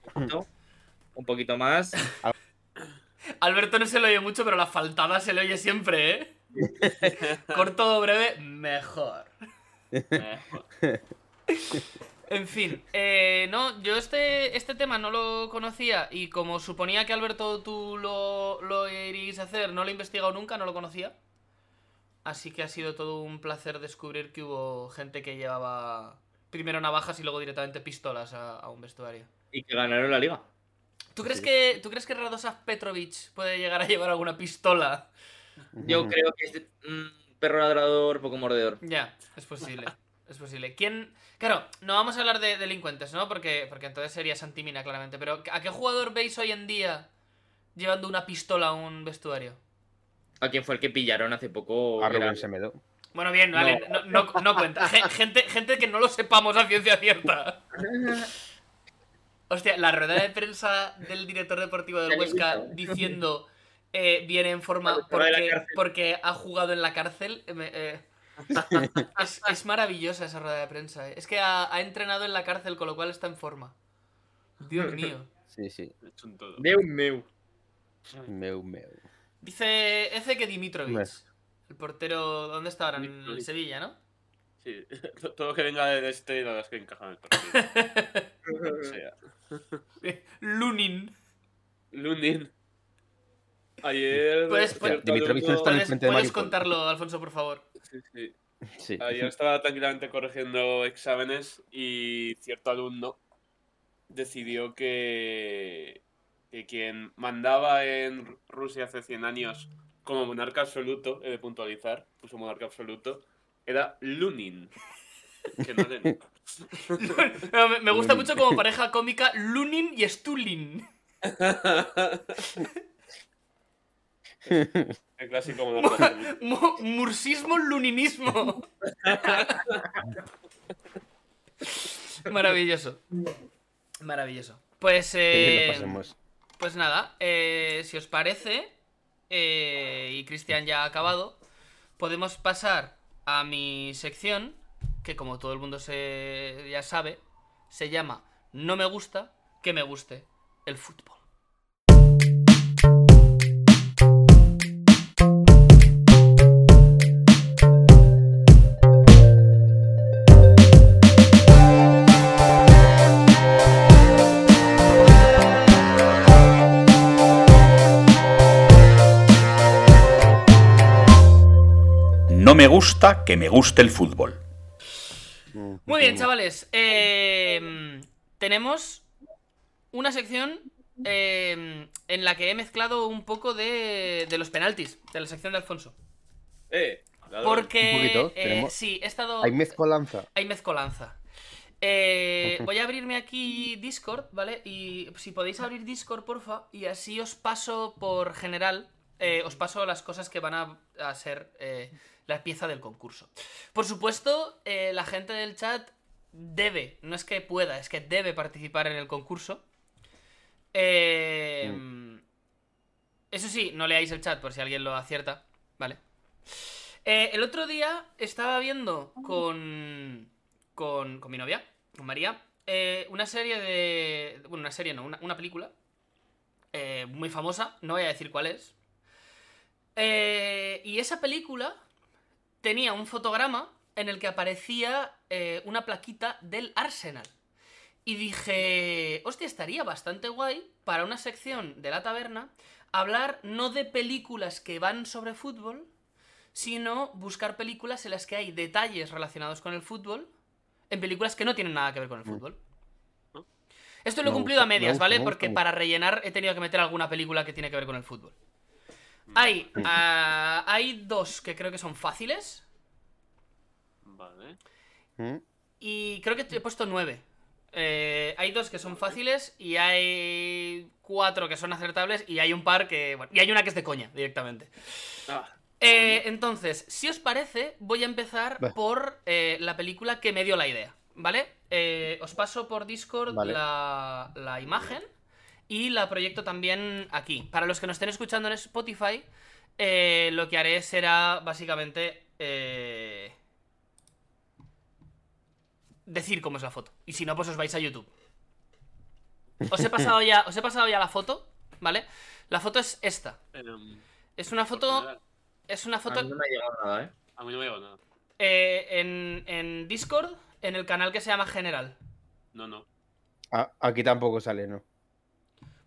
S1: Un poquito más.
S2: Alberto no se le oye mucho, pero la faltada se le oye siempre, ¿eh? Corto o breve, mejor. En fin, eh, no, yo este, este tema no lo conocía y como suponía que Alberto tú lo, lo iríais a hacer, no lo he investigado nunca, no lo conocía. Así que ha sido todo un placer descubrir que hubo gente que llevaba primero navajas y luego directamente pistolas a, a un vestuario.
S1: Y que ganaron la liga.
S2: ¿Tú crees,
S4: Sí.
S2: que, ¿Tú crees que Radosav Petrovic puede llegar a llevar alguna pistola?
S1: Yo creo que es un perro ladrador, poco mordedor.
S2: Ya, es posible. Es posible. ¿Quién.? Claro, no vamos a hablar de delincuentes, ¿no? Porque, porque entonces sería Santimina, claramente. Pero ¿a qué jugador veis hoy en día llevando una pistola a un vestuario?
S1: ¿A quién fue el que pillaron hace poco?
S4: A Rubén Semedo.
S2: Bueno, bien, vale, no, no, no cuenta. Gen- Gente, gente que no lo sepamos a ciencia cierta. Hostia, la rueda de prensa del director deportivo del Huesca diciendo eh, viene en forma porque, ha jugado en la cárcel. eh, me- eh, es, es maravillosa esa rueda de prensa. eh. Es que ha, ha entrenado en la cárcel, con lo cual está en forma. Dios mío.
S4: Sí, sí.
S1: Meu, meu.
S4: Meu, meu.
S2: Dice Eze que Dimitrovic,
S4: Mes.
S2: el portero, ¿dónde está ahora? En. Sevilla, ¿no?
S5: Sí, todo lo que venga de este, la verdad es que encaja en el partido. Sea,
S2: Lunin.
S5: Lunin. Ayer.
S2: Puedes- puedes-
S5: cierto
S4: Dimitrovic no está en el
S2: Puedes,
S4: frente de
S2: puedes contarlo, Alfonso, por favor.
S5: Sí, sí.
S4: Sí.
S5: Ayer estaba tranquilamente corrigiendo exámenes y cierto alumno decidió que, que quien mandaba en Rusia hace 100 años como monarca absoluto, he de puntualizar, puso monarca absoluto, era Lunin. Que no Lenin.
S2: No, me, me gusta mucho como pareja cómica Lunin y Stulin.
S5: El clásico
S2: Mursismo luninismo. Maravilloso. Maravilloso. Pues, eh, pues nada, eh, si os parece, eh, y Cristian ya ha acabado, podemos pasar a mi sección, que como todo el mundo se, ya sabe, se llama No me gusta que me guste el fútbol.
S3: No me gusta que me guste el fútbol.
S2: Muy bien, chavales. eh, tenemos una sección eh, en la que he mezclado un poco de, de los penaltis, de la sección de Alfonso.
S5: Eh.
S2: Porque,
S4: Un poquito,
S2: eh,
S4: tenemos-
S2: sí, he estado...
S4: Hay mezcolanza.
S2: Hay mezcolanza. Eh, voy a abrirme aquí Discord, ¿vale? Y si podéis abrir Discord, porfa, y así os paso por general, eh, os paso las cosas que van a, a ser eh, la pieza del concurso. Por supuesto, eh, la gente del chat debe, no es que pueda, es que debe participar en el concurso. Eh, Eso sí, no leáis el chat por si alguien lo acierta, ¿vale? Eh, el otro día estaba viendo con, con, con mi novia, con María, eh, una serie de... Bueno, una serie no, una, una película muy famosa, no voy a decir cuál es. Y esa película tenía un fotograma en el que aparecía eh, una plaquita del Arsenal. Y dije, hostia, estaría bastante guay para una sección de la taberna hablar no de películas que van sobre fútbol, sino buscar películas en las que hay detalles relacionados con el fútbol en películas que no tienen nada que ver con el
S4: Mm.
S2: fútbol. Esto lo he cumplido a
S4: me
S2: medias, ¿vale? Porque para rellenar he tenido que meter alguna película que tiene que ver con el fútbol. Hay, ah, hay dos que creo que son fáciles
S5: Vale.
S4: ¿Mm?
S2: y creo que he puesto nueve. Eh, hay dos que son fáciles y hay cuatro que son acertables y hay un par que... Bueno, y hay una que es de coña directamente.
S5: Ah,
S2: Eh, entonces, si os parece, voy a empezar
S4: Va.
S2: por eh, la película que me dio la idea, ¿vale? Eh, os paso por Discord
S4: Vale.
S2: la, la imagen y la proyecto también aquí. Para los que nos estén escuchando en Spotify, eh, lo que haré será básicamente eh, decir cómo es la foto. Y si no, pues os vais a YouTube. Os he pasado ya, os he pasado ya la foto, ¿vale? La foto es esta.
S5: em,
S2: Es una foto. Es una
S1: A
S2: foto.
S1: mí no me ha llegado nada, ¿eh?
S5: A mí no me llegó nada.
S2: Eh, en, en Discord, en el canal que se llama General.
S5: No, no.
S4: Ah, aquí tampoco sale, ¿no?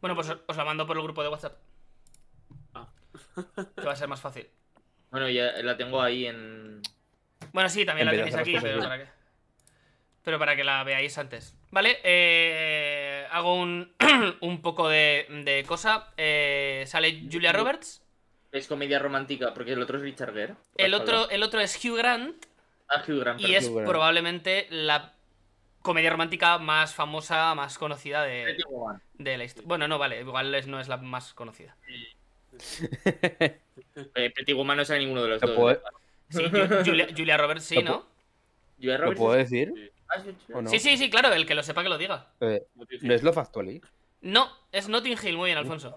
S2: Bueno, pues os la mando por el grupo de WhatsApp.
S5: Ah.
S2: Que va a ser más fácil.
S1: Bueno, ya la tengo ahí en.
S2: Bueno, sí, también
S4: En
S2: la tenéis aquí, pero para que. Pero para que la veáis antes. ¿Vale? Eh, hago un, un poco de, de cosa. Eh, sale Julia Roberts.
S1: Es comedia romántica, porque el otro es Richard Gere.
S2: El otro, el otro es Hugh Grant.
S1: Ah, Hugh Grant.
S2: Y es
S4: Hugh Grant.
S2: probablemente la comedia romántica más famosa, más conocida de, de la historia. Bueno, no, vale, igual es- no es la más conocida.
S1: Eh, Pretty Woman no sabe ninguno de los
S4: ¿Lo
S1: dos.
S4: puedo,
S1: ¿eh?
S2: Sí, Julia, Julia Roberts sí,
S4: Lo
S2: ¿no?
S1: Julia
S4: ¿lo
S1: Roberts
S4: puedo
S1: es-
S4: decir?
S1: Ah, sí, sí.
S4: ¿O no?
S2: Sí, sí, sí, claro, el que lo sepa que lo diga.
S4: Eh,
S5: No te
S4: ¿No es Love Actually?
S2: No, es Notting Hill, muy bien, Alfonso.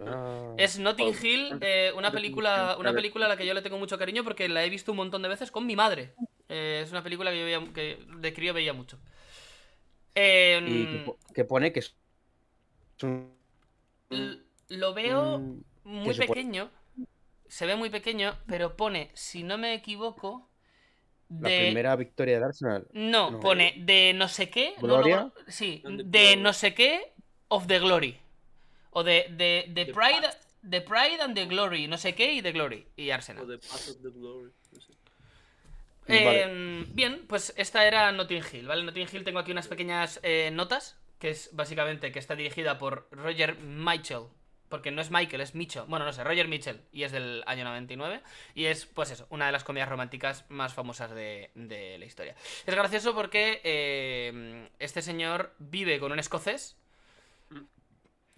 S4: Ah.
S2: Es Notting. Hill, eh, una película una película a la que yo le tengo mucho cariño porque la he visto un montón de veces con mi madre. Eh, es una película que yo veía, que de crío veía mucho. Eh,
S4: Y que, que pone que es un...
S2: l- lo veo muy
S4: se
S2: pequeño. Se ve muy pequeño, pero pone, si no me equivoco,
S4: La
S2: de...
S4: primera victoria de Arsenal.
S2: No,
S4: No.
S2: pone de no sé qué. no,
S4: ¿Gloria?
S2: no, sí, de no sé qué of the glory. O de, de, de
S5: The
S2: Pride.
S5: past.
S2: The Pride and the Glory. No sé qué y The Glory. Y
S5: O
S2: Arsenal.
S5: The Path of the Glory. No sé.
S2: Eh, Bien, pues esta era Notting Hill, ¿vale? Notting Hill tengo aquí unas pequeñas eh, notas. Que es básicamente que está dirigida por Roger Mitchell. Porque no es Michael, es Mitchell. Bueno, no sé, Roger Mitchell. Y es del año 99. Y es, pues eso, una de las comedias románticas más famosas de, de la historia. Es gracioso porque eh, este señor vive con un escocés.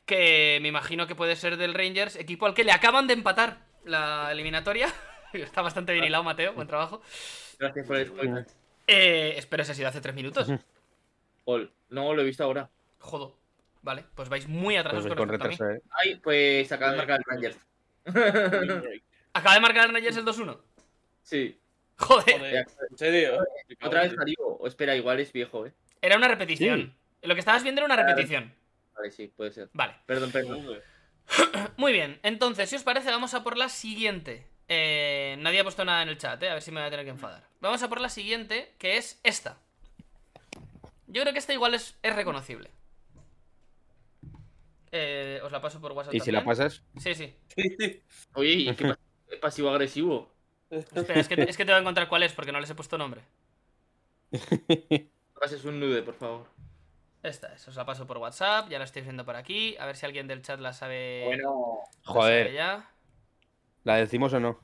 S2: Que me imagino que puede ser del Rangers, equipo al que le acaban de empatar la eliminatoria. Está bastante bien Mateo. Buen trabajo.
S1: Gracias por el spoiler.
S2: Eh, espero ese ha sido hace tres minutos.
S1: Ol. No, lo he visto ahora.
S2: Jodo. Vale, pues vais muy
S4: Pues
S2: atrasados
S4: voy
S2: con
S4: con
S2: respecto a mí.
S4: retraso, ¿eh?
S1: Ay, pues acaba de marcar el Rangers.
S2: Acaba de marcar el Rangers el 2-1.
S1: sí.
S2: Joder,
S5: Joder, ¿En serio?
S1: Otra vez Darío. O espera, igual es viejo, ¿eh?
S2: era una repetición. Lo que estabas viendo era una repetición.
S1: Vale, sí, puede ser.
S2: Vale,
S1: Perdón, perdón.
S2: Muy bien. Entonces, si os parece, vamos a por la siguiente. Eh, nadie ha puesto nada en el chat, ¿eh? A ver si me voy a tener que enfadar. Vamos a por la siguiente, que es esta. Yo creo que esta igual es, es reconocible. Eh, os la paso por WhatsApp.
S4: Y si la pasas,
S2: Sí, sí.
S1: Oye, ¿y qué pas- es pasivo-agresivo?
S2: Espera, es que, es que te voy a encontrar cuál es porque no les he puesto nombre.
S1: No pases un nude, por favor.
S2: Esta es, os la paso por WhatsApp, ya la estoy viendo por aquí. A ver si alguien del chat la sabe.
S1: Bueno.
S2: la sabe
S4: joder,
S2: ya.
S4: ¿La decimos o no?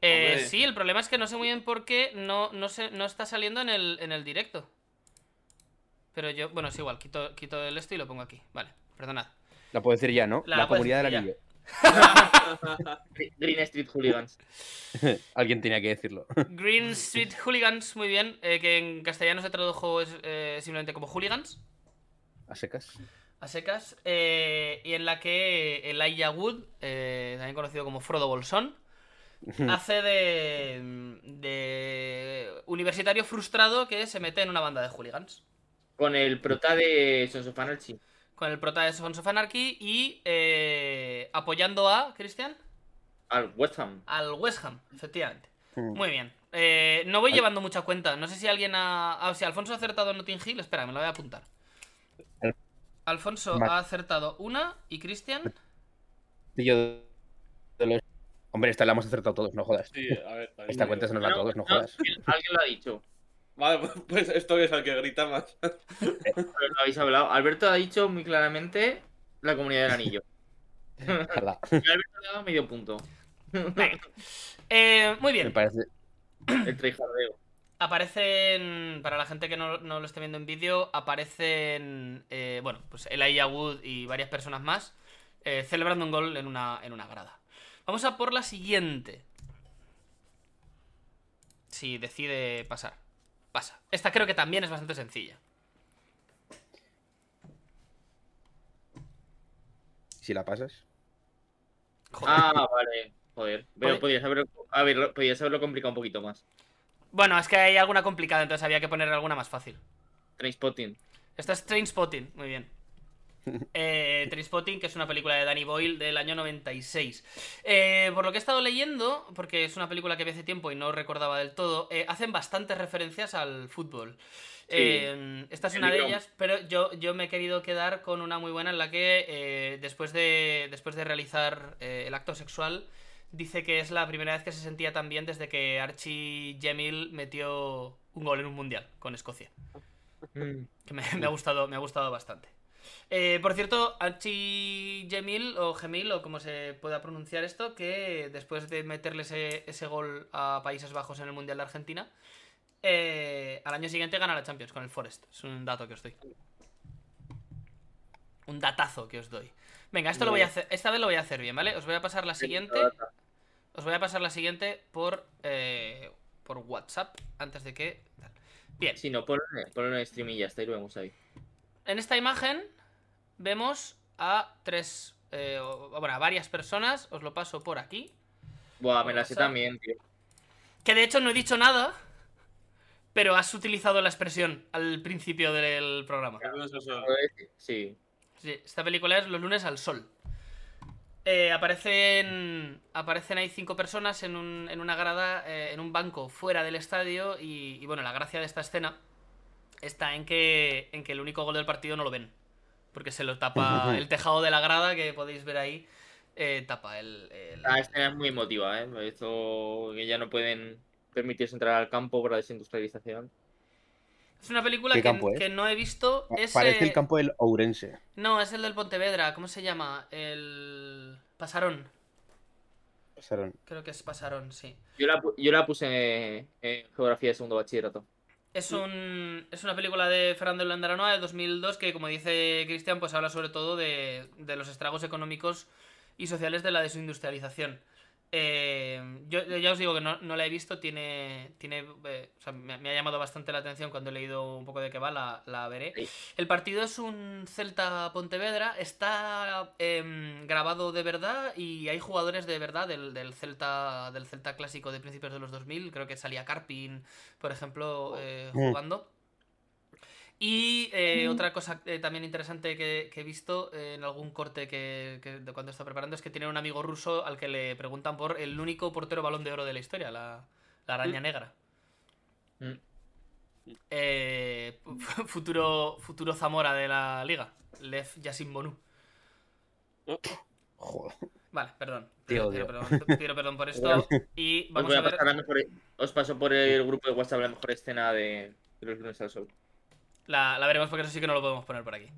S2: Eh, sí, el problema es que no sé muy bien por qué no, no, se- no está saliendo en el, en el directo. Pero yo, bueno, es igual, quito, quito el esto y lo pongo aquí. Vale, perdonad.
S4: La puedo decir ya, ¿no?
S2: La
S4: La, comunidad del anillo.
S1: Green Street Hooligans.
S4: Alguien tenía que decirlo.
S2: Green Street Hooligans, muy bien, eh, que en castellano se tradujo es, eh, simplemente como Hooligans.
S4: A secas.
S2: A secas, eh, y en la que Elijah Wood, eh, también conocido como Frodo Bolsón, hace de, de universitario frustrado que se mete en una banda de hooligans.
S1: Con el prota de Sons of Anarchy.
S2: Con el prota de Sons of Anarchy y eh, apoyando a, Cristian,
S1: Al West Ham.
S2: al West Ham, efectivamente. Muy bien. Eh, no voy
S4: Al-
S2: llevando mucha cuenta. No sé si alguien ha. Ah, si Alfonso ha acertado en Notting Hill. Espera, me lo voy a apuntar.
S4: Al-
S2: Alfonso ha acertado una y Cristian.
S4: Martillo de los Hombre, esta la hemos acertado todos, no jodas.
S5: Sí, a ver. ahí
S4: Esta cuenta se nos la
S1: No,
S4: todos, no
S1: no,
S4: jodas.
S1: alguien lo ha dicho.
S5: Vale, pues esto es al que grita más.
S1: Pero lo habéis hablado. Alberto ha dicho muy claramente la comunidad del anillo.
S4: Ojalá.
S1: Y Alberto le ha dado medio punto.
S2: Eh, muy
S4: Me
S2: bien.
S4: parece.
S1: El tryhardeo.
S2: Aparecen, para la gente que no, no lo esté viendo en vídeo, aparecen, eh, bueno, pues Elijah Wood y varias personas más eh, celebrando un gol en una, en una grada. Vamos a por la siguiente. Si decide pasar. Pasa. Esta creo que también es bastante sencilla.
S4: Si la pasas.
S2: Joder.
S1: Ah, vale. Joder. Pero podías haberlo, podías haberlo complicado un poquito más.
S2: Bueno, es que hay alguna complicada, entonces había que poner alguna más fácil.
S1: Trainspotting.
S2: Esta es Trainspotting, muy bien. Eh, Trainspotting, que es una película de Danny Boyle del año 96. Eh, por lo que he estado leyendo, porque es una película que vi hace tiempo y no recordaba del todo, eh, hacen bastantes referencias al fútbol. Eh, esta es una de ellas, pero yo, yo me he querido quedar con una muy buena en la que después, de, después de realizar el acto sexual, dice que es la primera vez que se sentía tan bien desde que Archie Gemil metió un gol en un mundial con Escocia.
S1: Mm.
S2: Que me, me ha gustado, me ha gustado bastante. Eh, por cierto, Archie Gemil o Gemil o como se pueda pronunciar esto, que después de meterle ese, ese gol a Países Bajos en el Mundial de Argentina, eh, al año siguiente gana la Champions con el Forest. Es un dato que os doy. Un datazo que os doy. Venga, esto lo voy a hacer, esta vez lo voy a hacer bien, ¿vale? Os voy a pasar la siguiente. Os voy a pasar la siguiente por, eh, por WhatsApp antes de que... Bien.
S1: Si no, ponlo ponlo en stream y ya está, y lo vemos ahí.
S2: En esta imagen vemos a tres, eh, bueno, a varias personas, os lo paso por aquí,
S1: Buah, me la sé también, tío.
S2: que de hecho no he dicho nada, pero has utilizado la expresión al principio del programa.
S1: Sí.
S2: Sí, esta película es Los lunes al sol. Eh, aparecen, aparecen ahí cinco personas en, un- en una grada, eh, en un banco fuera del estadio y, y, bueno, la gracia de esta escena está en que, en que el único gol del partido no lo ven. Porque se lo tapa el tejado de la grada que podéis ver ahí. eh, tapa el... el-
S1: La escena es muy emotiva, ¿eh? Esto que ya no pueden permitirse entrar al campo por la desindustrialización.
S2: Es una película
S4: ¿Qué
S2: que,
S4: campo es?
S2: que no he visto. Es,
S4: Parece
S2: eh,
S4: el campo del Ourense.
S2: No, es el del Pontevedra. ¿Cómo se llama? El... Pasarón.
S4: Pasaron.
S2: Creo que es Pasarón, sí.
S1: Yo la, yo la puse en geografía de segundo bachillerato.
S2: Es, un, es una película de Fernando Landaranoa de 2002 que, como dice Cristian, pues habla sobre todo de, de los estragos económicos y sociales de la desindustrialización. Eh, yo, ya os digo que no, no la he visto, tiene, tiene eh, o sea, me, me ha llamado bastante la atención cuando he leído un poco de qué va, la, la veré.
S1: Sí.
S2: El partido es un Celta Pontevedra, está em, grabado de verdad y hay jugadores de verdad del, del Celta del Celta clásico de principios de los 2000, creo que salía Carpin, por ejemplo, eh,
S4: Mm.
S2: jugando. Y eh, otra cosa eh, también interesante que, que he visto eh, en algún corte que, que de cuando está preparando es que tiene un amigo ruso al que le preguntan por el único portero balón de oro de la historia, la, la araña negra.
S1: Mm.
S2: Eh, fu- futuro, futuro Zamora de la liga, Lev Yassin Bonu.
S4: Joder.
S2: Vale, perdón.
S4: Tío,
S2: pido,
S4: tío.
S2: perdón, pido perdón por esto. Y
S1: Os,
S2: vamos
S1: voy
S2: a
S1: a
S2: ver
S1: pasar la mejor, os paso por el grupo de WhatsApp la mejor escena de, de los lunes al sol.
S2: La, la veremos porque eso sí que no lo podemos poner por aquí.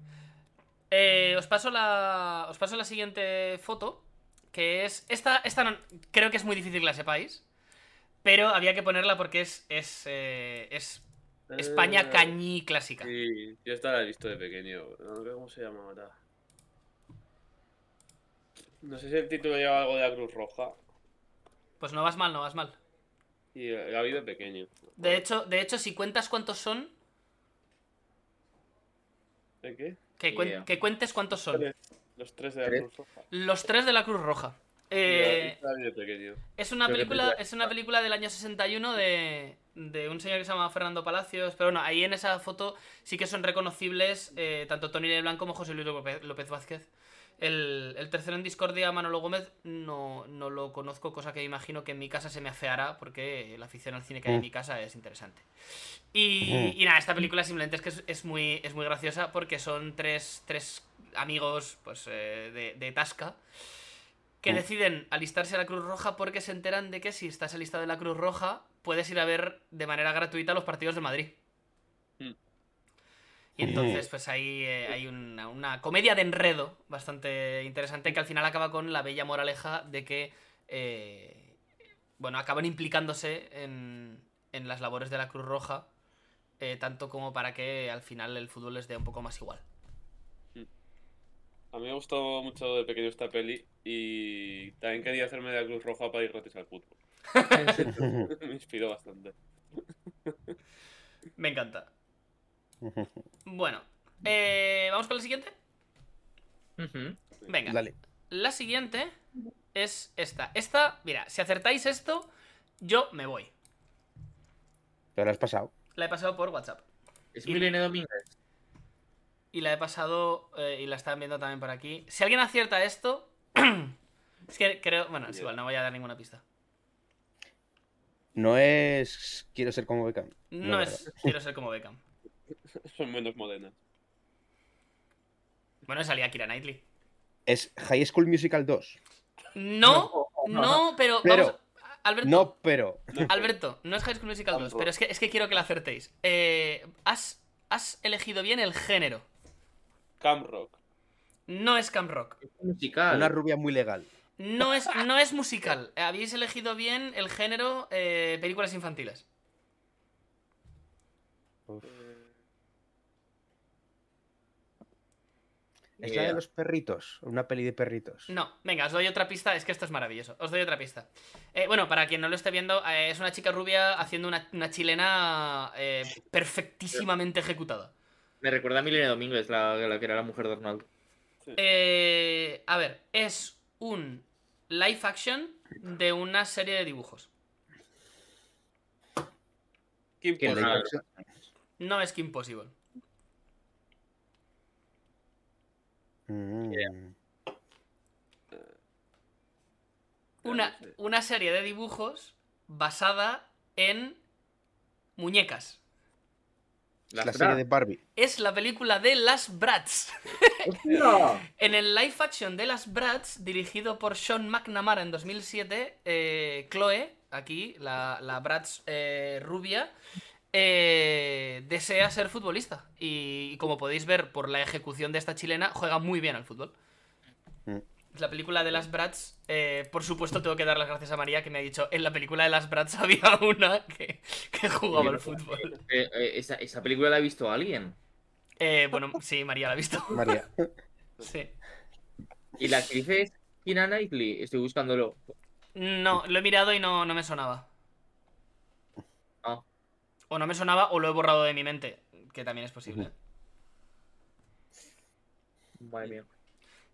S2: Eh, os, paso la, os paso la siguiente foto, que es... Esta, esta no- creo que es muy difícil que la sepáis, pero había que ponerla porque es, es, eh, es España
S5: Eh,
S2: cañí clásica.
S5: Sí, yo esta la he visto de pequeño. No sé cómo se llama ahora. No sé si el título lleva algo de la Cruz Roja.
S2: Pues no vas mal, no vas mal.
S5: Y la vi de pequeño.
S2: De hecho, de hecho si cuentas cuántos son,
S5: ¿De qué?
S2: que, cuen- que cuentes cuántos son.
S5: Los tres de la
S1: ¿Tres?
S5: Cruz Roja.
S2: Los tres de la Cruz Roja. Eh. Es una película,
S1: película.
S2: es una película del año 61 de, de un señor que se llama Fernando Palacios. Pero bueno, ahí en esa foto sí que son reconocibles eh, tanto Tony Leblanc como José Luis López, López Vázquez. El, el tercero en discordia, Manolo Gómez, no, no lo conozco, cosa que imagino que en mi casa se me afeará porque la afición al cine que hay en mi casa es interesante. Y, y nada, esta película simplemente es que es, es muy, es muy graciosa porque son tres, tres amigos pues, eh, de, de Tasca que
S4: Mm.
S2: deciden alistarse a la Cruz Roja porque se enteran de que si estás alistado en la Cruz Roja puedes ir a ver de manera gratuita los partidos de Madrid. Y entonces, pues ahí eh, hay una, una comedia de enredo bastante interesante que al final acaba con la bella moraleja de que, eh, bueno, acaban implicándose en, en las labores de la Cruz Roja, eh, tanto como para que al final el fútbol les dé un poco más igual.
S5: A mí me gustó mucho de pequeño esta peli y también quería hacerme de la Cruz Roja para ir gratis al fútbol. me inspiró bastante.
S2: Me encanta. Bueno, eh, ¿vamos con la siguiente? Venga.
S4: Dale.
S2: La siguiente es esta. Esta, mira, si acertáis esto, yo me voy.
S4: Pero lo has pasado.
S2: La he pasado por WhatsApp.
S1: Es
S2: Y-
S1: Milene Domínguez.
S2: Y la he pasado eh, y la están viendo también por aquí. Si alguien acierta esto... es que creo... Bueno, es igual, no voy a dar ninguna pista.
S4: No es. Quiero ser como Beckham.
S2: No, es... Quiero ser como Beckham.
S5: Son menos modernas.
S2: Bueno, salía Kira Knightley.
S4: Es High School Musical 2.
S2: No, no, pero...
S4: Pero-
S2: vamos, Alberto,
S4: No, pero.
S2: Alberto, no es High School Musical 2, pero es que, es que quiero que la acertéis. Eh, has, has elegido bien el género.
S5: Camp Rock.
S2: No es Camp Rock.
S1: Es musical.
S4: Una rubia muy legal.
S2: No es, no es musical. Habéis elegido bien el género eh, películas infantiles.
S4: Es la de los perritos. Una peli de perritos.
S2: No, venga, os doy otra pista. Es que esto es maravilloso. Os doy otra pista. Eh, bueno, para quien no lo esté viendo, eh, es una chica rubia haciendo una, una chilena eh, perfectísimamente ejecutada.
S1: Me recuerda a Milene Domínguez, la, la que era la mujer de Arnaldo.
S2: Eh, a ver, es un live action de una serie de dibujos.
S5: Kim
S1: Que
S5: Possible.
S1: no-
S2: No es Kim Possible.
S4: Mm.
S2: Una,
S5: sé.
S2: una serie de dibujos basada en muñecas.
S4: La serie de Barbie.
S2: Es la película de Las Bratz.
S1: ¡Hostia!
S2: En el live action de Las Bratz, dirigido por Sean McNamara en 2007, eh, Chloe, aquí, la, la Bratz eh, rubia, eh, desea ser futbolista. Y, como podéis ver por la ejecución de esta chilena, juega muy bien al fútbol.
S4: Mm.
S2: Es la película de Las Bratz. eh, por supuesto, tengo que dar las gracias a María que me ha dicho: en la película de Las Bratz había una que, que jugaba al fútbol.
S1: Eh, esa, esa película la ha visto alguien.
S2: Eh, bueno, sí, María la ha visto.
S4: María.
S2: Sí.
S1: Y la actriz es Kira Knightley. Estoy buscándolo.
S2: No, lo he mirado y no, no me sonaba. O no me sonaba o lo he borrado de mi mente, que también es posible.
S1: Madre mía.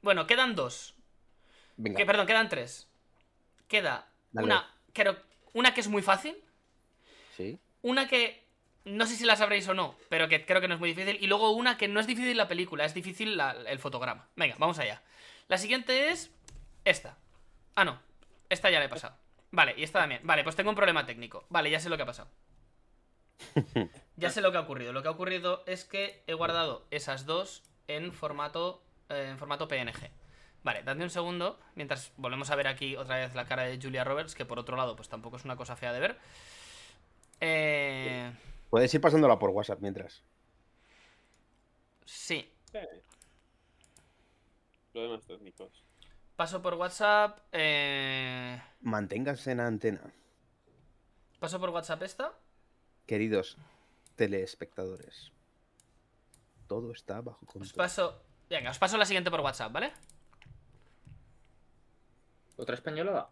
S2: Bueno, quedan dos.
S4: Venga.
S2: Que, perdón, quedan tres. Queda
S4: Dale.
S2: una, creo, una que es muy fácil,
S4: Sí.
S2: una que no sé si la sabréis o no, pero que creo que no es muy difícil, y luego una que no es difícil la película, es difícil la- el fotograma. Venga, vamos allá. La siguiente es esta. Ah, no. Esta ya la he pasado. Vale, y esta también. Vale, pues tengo un problema técnico. Vale, ya sé lo que ha pasado. Ya sé lo que ha ocurrido. Lo que ha ocurrido es que he guardado esas dos en formato, eh, en formato PNG. Vale, dadme un segundo, mientras volvemos a ver aquí otra vez la cara de Julia Roberts, que por otro lado, pues tampoco es una cosa fea de ver. Eh,
S4: Puedes ir pasándola por WhatsApp mientras.
S2: sí,
S5: Sí. Problemas técnicos.
S2: paso por WhatsApp. eh,
S4: Manténgase en la antena,
S2: paso por WhatsApp esta.
S4: Queridos telespectadores. Todo está bajo
S2: Os
S4: control.
S2: paso. Venga, os paso la siguiente por WhatsApp, ¿vale?
S1: ¿Otra españolada?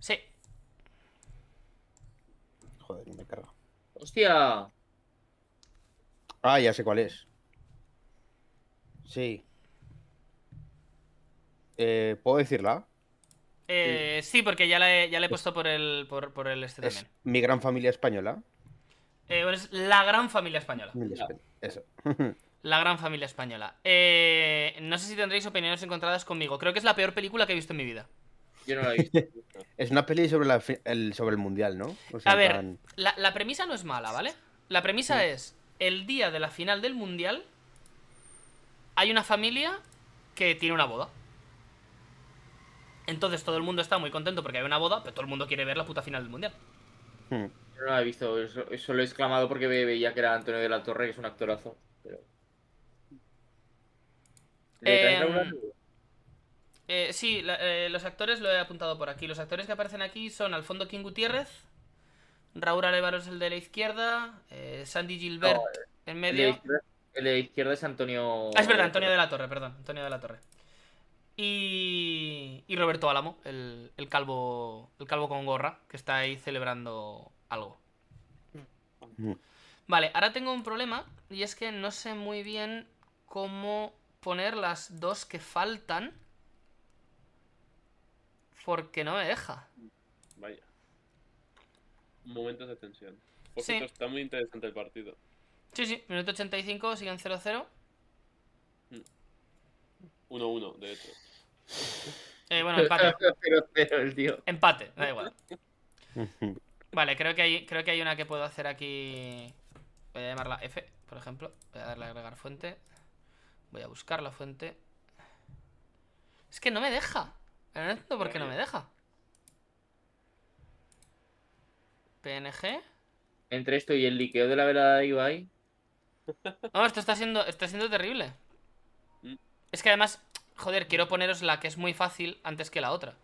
S2: Sí.
S4: Joder, me carga.
S1: ¡Hostia!
S4: Ah, ya sé cuál es. Sí. Eh, ¿Puedo decirla?
S2: Eh, sí, porque ya la he, ya la he puesto por el, por, por el este
S4: Es
S2: también.
S4: mi gran familia española.
S2: Eh, bueno, es la gran familia española.
S4: Familia espa- Eso.
S2: La gran familia española. Eh, no sé si tendréis opiniones encontradas conmigo. Creo que es la peor película que he visto en mi vida.
S1: Yo no la he visto.
S4: es una peli sobre, la el, sobre el mundial, ¿no? O sea,
S2: A ver, la premisa no es mala, ¿vale? La premisa es, el día de la final del mundial, hay una familia que tiene una boda. Entonces todo el mundo está muy contento porque hay una boda, pero todo el mundo quiere ver la puta final del mundial.
S4: Hmm.
S1: Yo no la he visto, eso, eso lo he exclamado porque ve- veía que era Antonio de la Torre, que es un actorazo. Pero... ¿Le traes
S2: Em,
S1: alguna?
S2: Eh, sí, la- eh, los actores lo he apuntado por aquí. Los actores que aparecen aquí son Alfondo King Gutiérrez, Raúl Arevalos, el de la izquierda, eh, Sandy Gilbert
S1: No,
S2: en
S1: El de,
S2: medio.
S1: izquierda, el de izquierda es Antonio.
S2: Ah, es verdad, Antonio de la Torre, perdón, Antonio de la Torre. Y, y Roberto Álamo, el, el calvo el calvo con gorra, que está ahí celebrando algo.
S4: Mm.
S2: Vale, ahora tengo un problema y es que no sé muy bien cómo poner las dos que faltan porque no me deja.
S5: Vaya. Momentos de tensión. Por
S2: Sí.
S5: está muy interesante el partido.
S2: Sí, sí, minuto 85, siguen 0-0.
S5: 1-1, de hecho.
S2: Eh, bueno, empate.
S1: Pero, pero el tío.
S2: Empate, da igual. Vale, creo que hay, creo que hay una que puedo hacer aquí. Voy a llamarla F, por ejemplo. Voy a darle a agregar fuente. Voy a buscar la fuente. Es que no me deja. Pero no entiendo por qué no me deja. PNG.
S1: Entre esto y el liqueo de la velada de Ibai.
S2: No, esto está siendo, está siendo terrible. Es que además, joder, quiero poneros la que es muy fácil antes que la otra.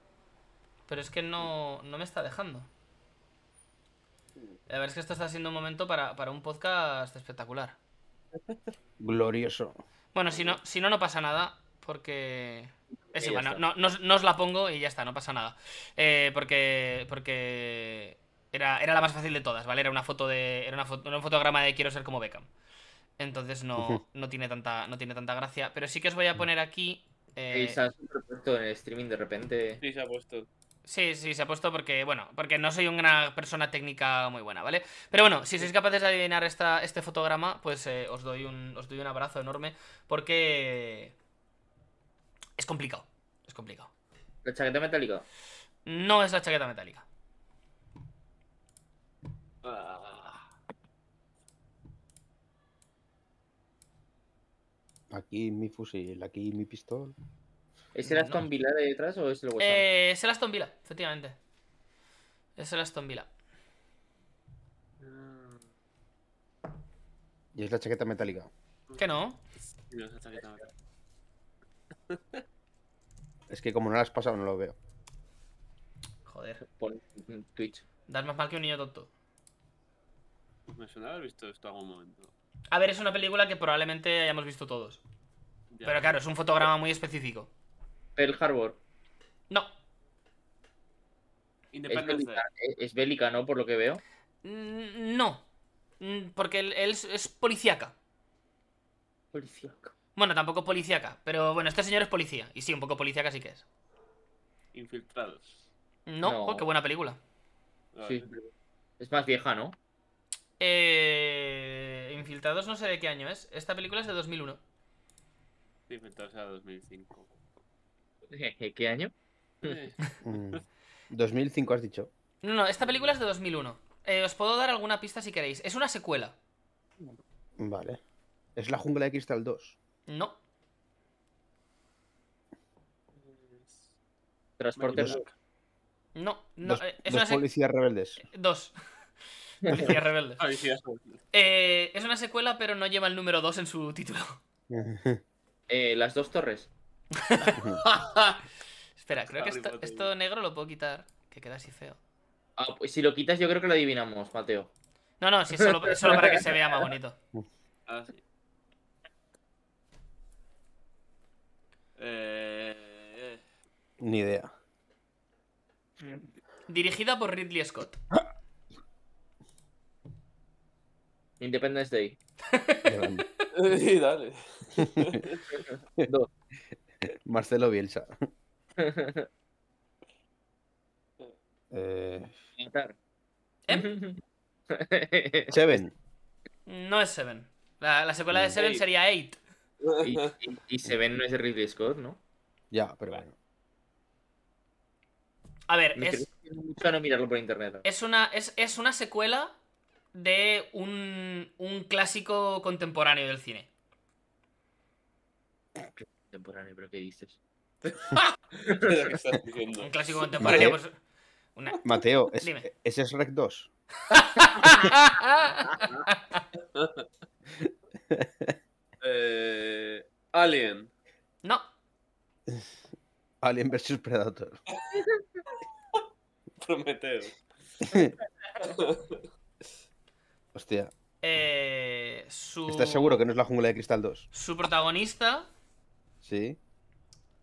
S2: Pero es que no, no me está dejando. La verdad es que esto está siendo un momento para, para un podcast espectacular.
S4: Glorioso.
S2: Bueno, si no, si no, no pasa nada, porque... Es igual, no, no, no os- no os la pongo y ya está, no pasa nada. Eh, porque porque era, era la más fácil de todas, ¿vale? Era una foto de. Era una foto, era un fotograma de quiero ser como Beckham. Entonces no, no tiene tanta, no tiene tanta gracia. Pero sí que os voy a poner aquí. eh,
S1: se ha superpuesto en el streaming de repente.
S5: Sí, se ha puesto.
S2: Sí, sí, se ha puesto porque, bueno, porque no soy una persona técnica muy buena, ¿vale? Pero bueno, si sois capaces de adivinar esta, este fotograma, pues eh, os, doy un, os doy un abrazo enorme porque es complicado, es complicado.
S1: La chaqueta metálica.
S2: No es la chaqueta metálica.
S5: Ah,
S4: Aquí mi fusil, aquí mi pistola.
S1: ¿Es el. Aston Villa de detrás o es el West Ham?
S2: Eh, es el Aston Villa, efectivamente. Es el Aston Villa.
S4: Y es la chaqueta metálica.
S2: ¿Qué no?
S5: chaqueta
S4: Es que como no la has pasado, no lo veo.
S2: Joder,
S1: Pon Twitch.
S2: das más mal que un niño tonto.
S5: Me suena haber visto esto algún momento.
S2: A ver, es una película que probablemente hayamos visto todos.
S5: Ya.
S2: Pero claro, es un fotograma muy específico.
S1: Pearl Harbor.
S2: No,
S1: Es bélica,
S5: Day.
S1: es- bélica, ¿no? Por lo que veo.
S2: Mm, no. Mm, Porque él, él es, es policíaca.
S1: Policíaco.
S2: Bueno, tampoco policíaca, pero bueno, este señor es policía. Y sí, un poco policíaca sí que es.
S5: Infiltrados.
S2: No,
S1: No.
S2: oh, qué buena película.
S1: Sí. Es más vieja, ¿no?
S2: Eh, Infiltrados no sé de qué año es. Esta película es de 2001.
S5: Sí, Infiltrados era 2005.
S1: ¿Qué año?
S5: Eh,
S4: Mm. 2005 has dicho.
S2: No, no, esta película es de 2001. Eh, os puedo dar alguna pista si queréis. Es una secuela.
S4: Vale. Es la jungla de cristal 2.
S2: No.
S1: Transporte.
S4: Dos-
S2: No, no,
S4: dos
S2: eh, es
S4: dos
S2: una
S4: policías rebeldes.
S2: Dos. Policías rebeldes. Eh, es una secuela, pero no lleva el número 2 en su título.
S1: Eh, las dos torres.
S2: Espera, creo que esto, negro lo puedo quitar. Que queda así feo.
S1: Ah, pues si lo quitas, yo creo que lo adivinamos, Mateo.
S2: No, no, si es solo, es solo para que se vea más bonito.
S5: Ah, sí. Eh,
S4: Ni idea.
S2: Dirigida por Ridley Scott.
S1: Independence Day.
S5: Sí, dale.
S1: Dos.
S4: Marcelo Bielsa. Eh.
S2: ¿Eh?
S4: Seven.
S2: No es Seven. La, la secuela de Seven
S5: Eight.
S2: sería Eight.
S1: y, y, y Seven no es de Ridley Scott, ¿no?
S4: Ya, pero bueno.
S2: A ver,
S1: Me
S2: es,
S1: mucho a no mirarlo por internet.
S2: es, una, es, es una secuela de un, un clásico contemporáneo del cine.
S1: Contemporáneo, pero ¿qué dices?
S5: ¿Qué estás diciendo?
S2: Un clásico contemporáneo, pues. Una...
S4: Mateo, ¿es-
S2: Dime.
S4: ¿ese es Rec 2?
S5: Eh, Alien.
S2: no,
S4: Alien vs Predator.
S5: Prometeo.
S4: Hostia,
S2: eh, su.
S4: ¿estás seguro que no es la jungla de Cristal 2?
S2: Su protagonista
S4: Sí.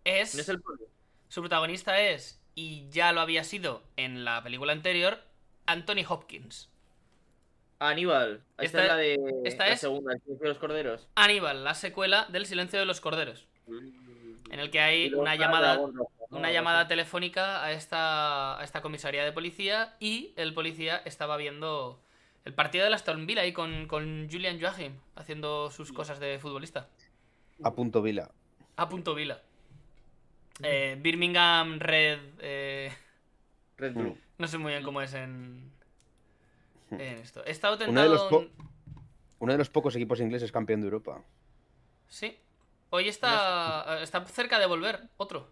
S2: es.
S1: ¿No es el?
S2: Su protagonista es, y ya lo había sido en la película anterior, Anthony Hopkins.
S1: Aníbal. Esta,
S2: Esta-
S1: es la de
S2: esta
S1: la
S2: es-
S1: segunda, el silencio de los corderos.
S2: Aníbal, la secuela del Silencio de los Corderos, en el que hay una llamada, una llamada telefónica a esta, a esta comisaría de policía y el policía estaba viendo el partido de la Aston Villa ahí con, con Julian Joachim haciendo sus cosas de futbolista.
S4: A punto vila.
S2: A punto Vila. Eh, Birmingham Red. eh,
S1: Red Blue.
S2: no sé muy bien cómo es en, en esto. He estado
S4: Uno de
S2: tentado.
S4: los po-
S2: en-
S4: Uno de los pocos equipos ingleses campeón de Europa.
S2: Sí. Hoy está, está cerca de volver, otro.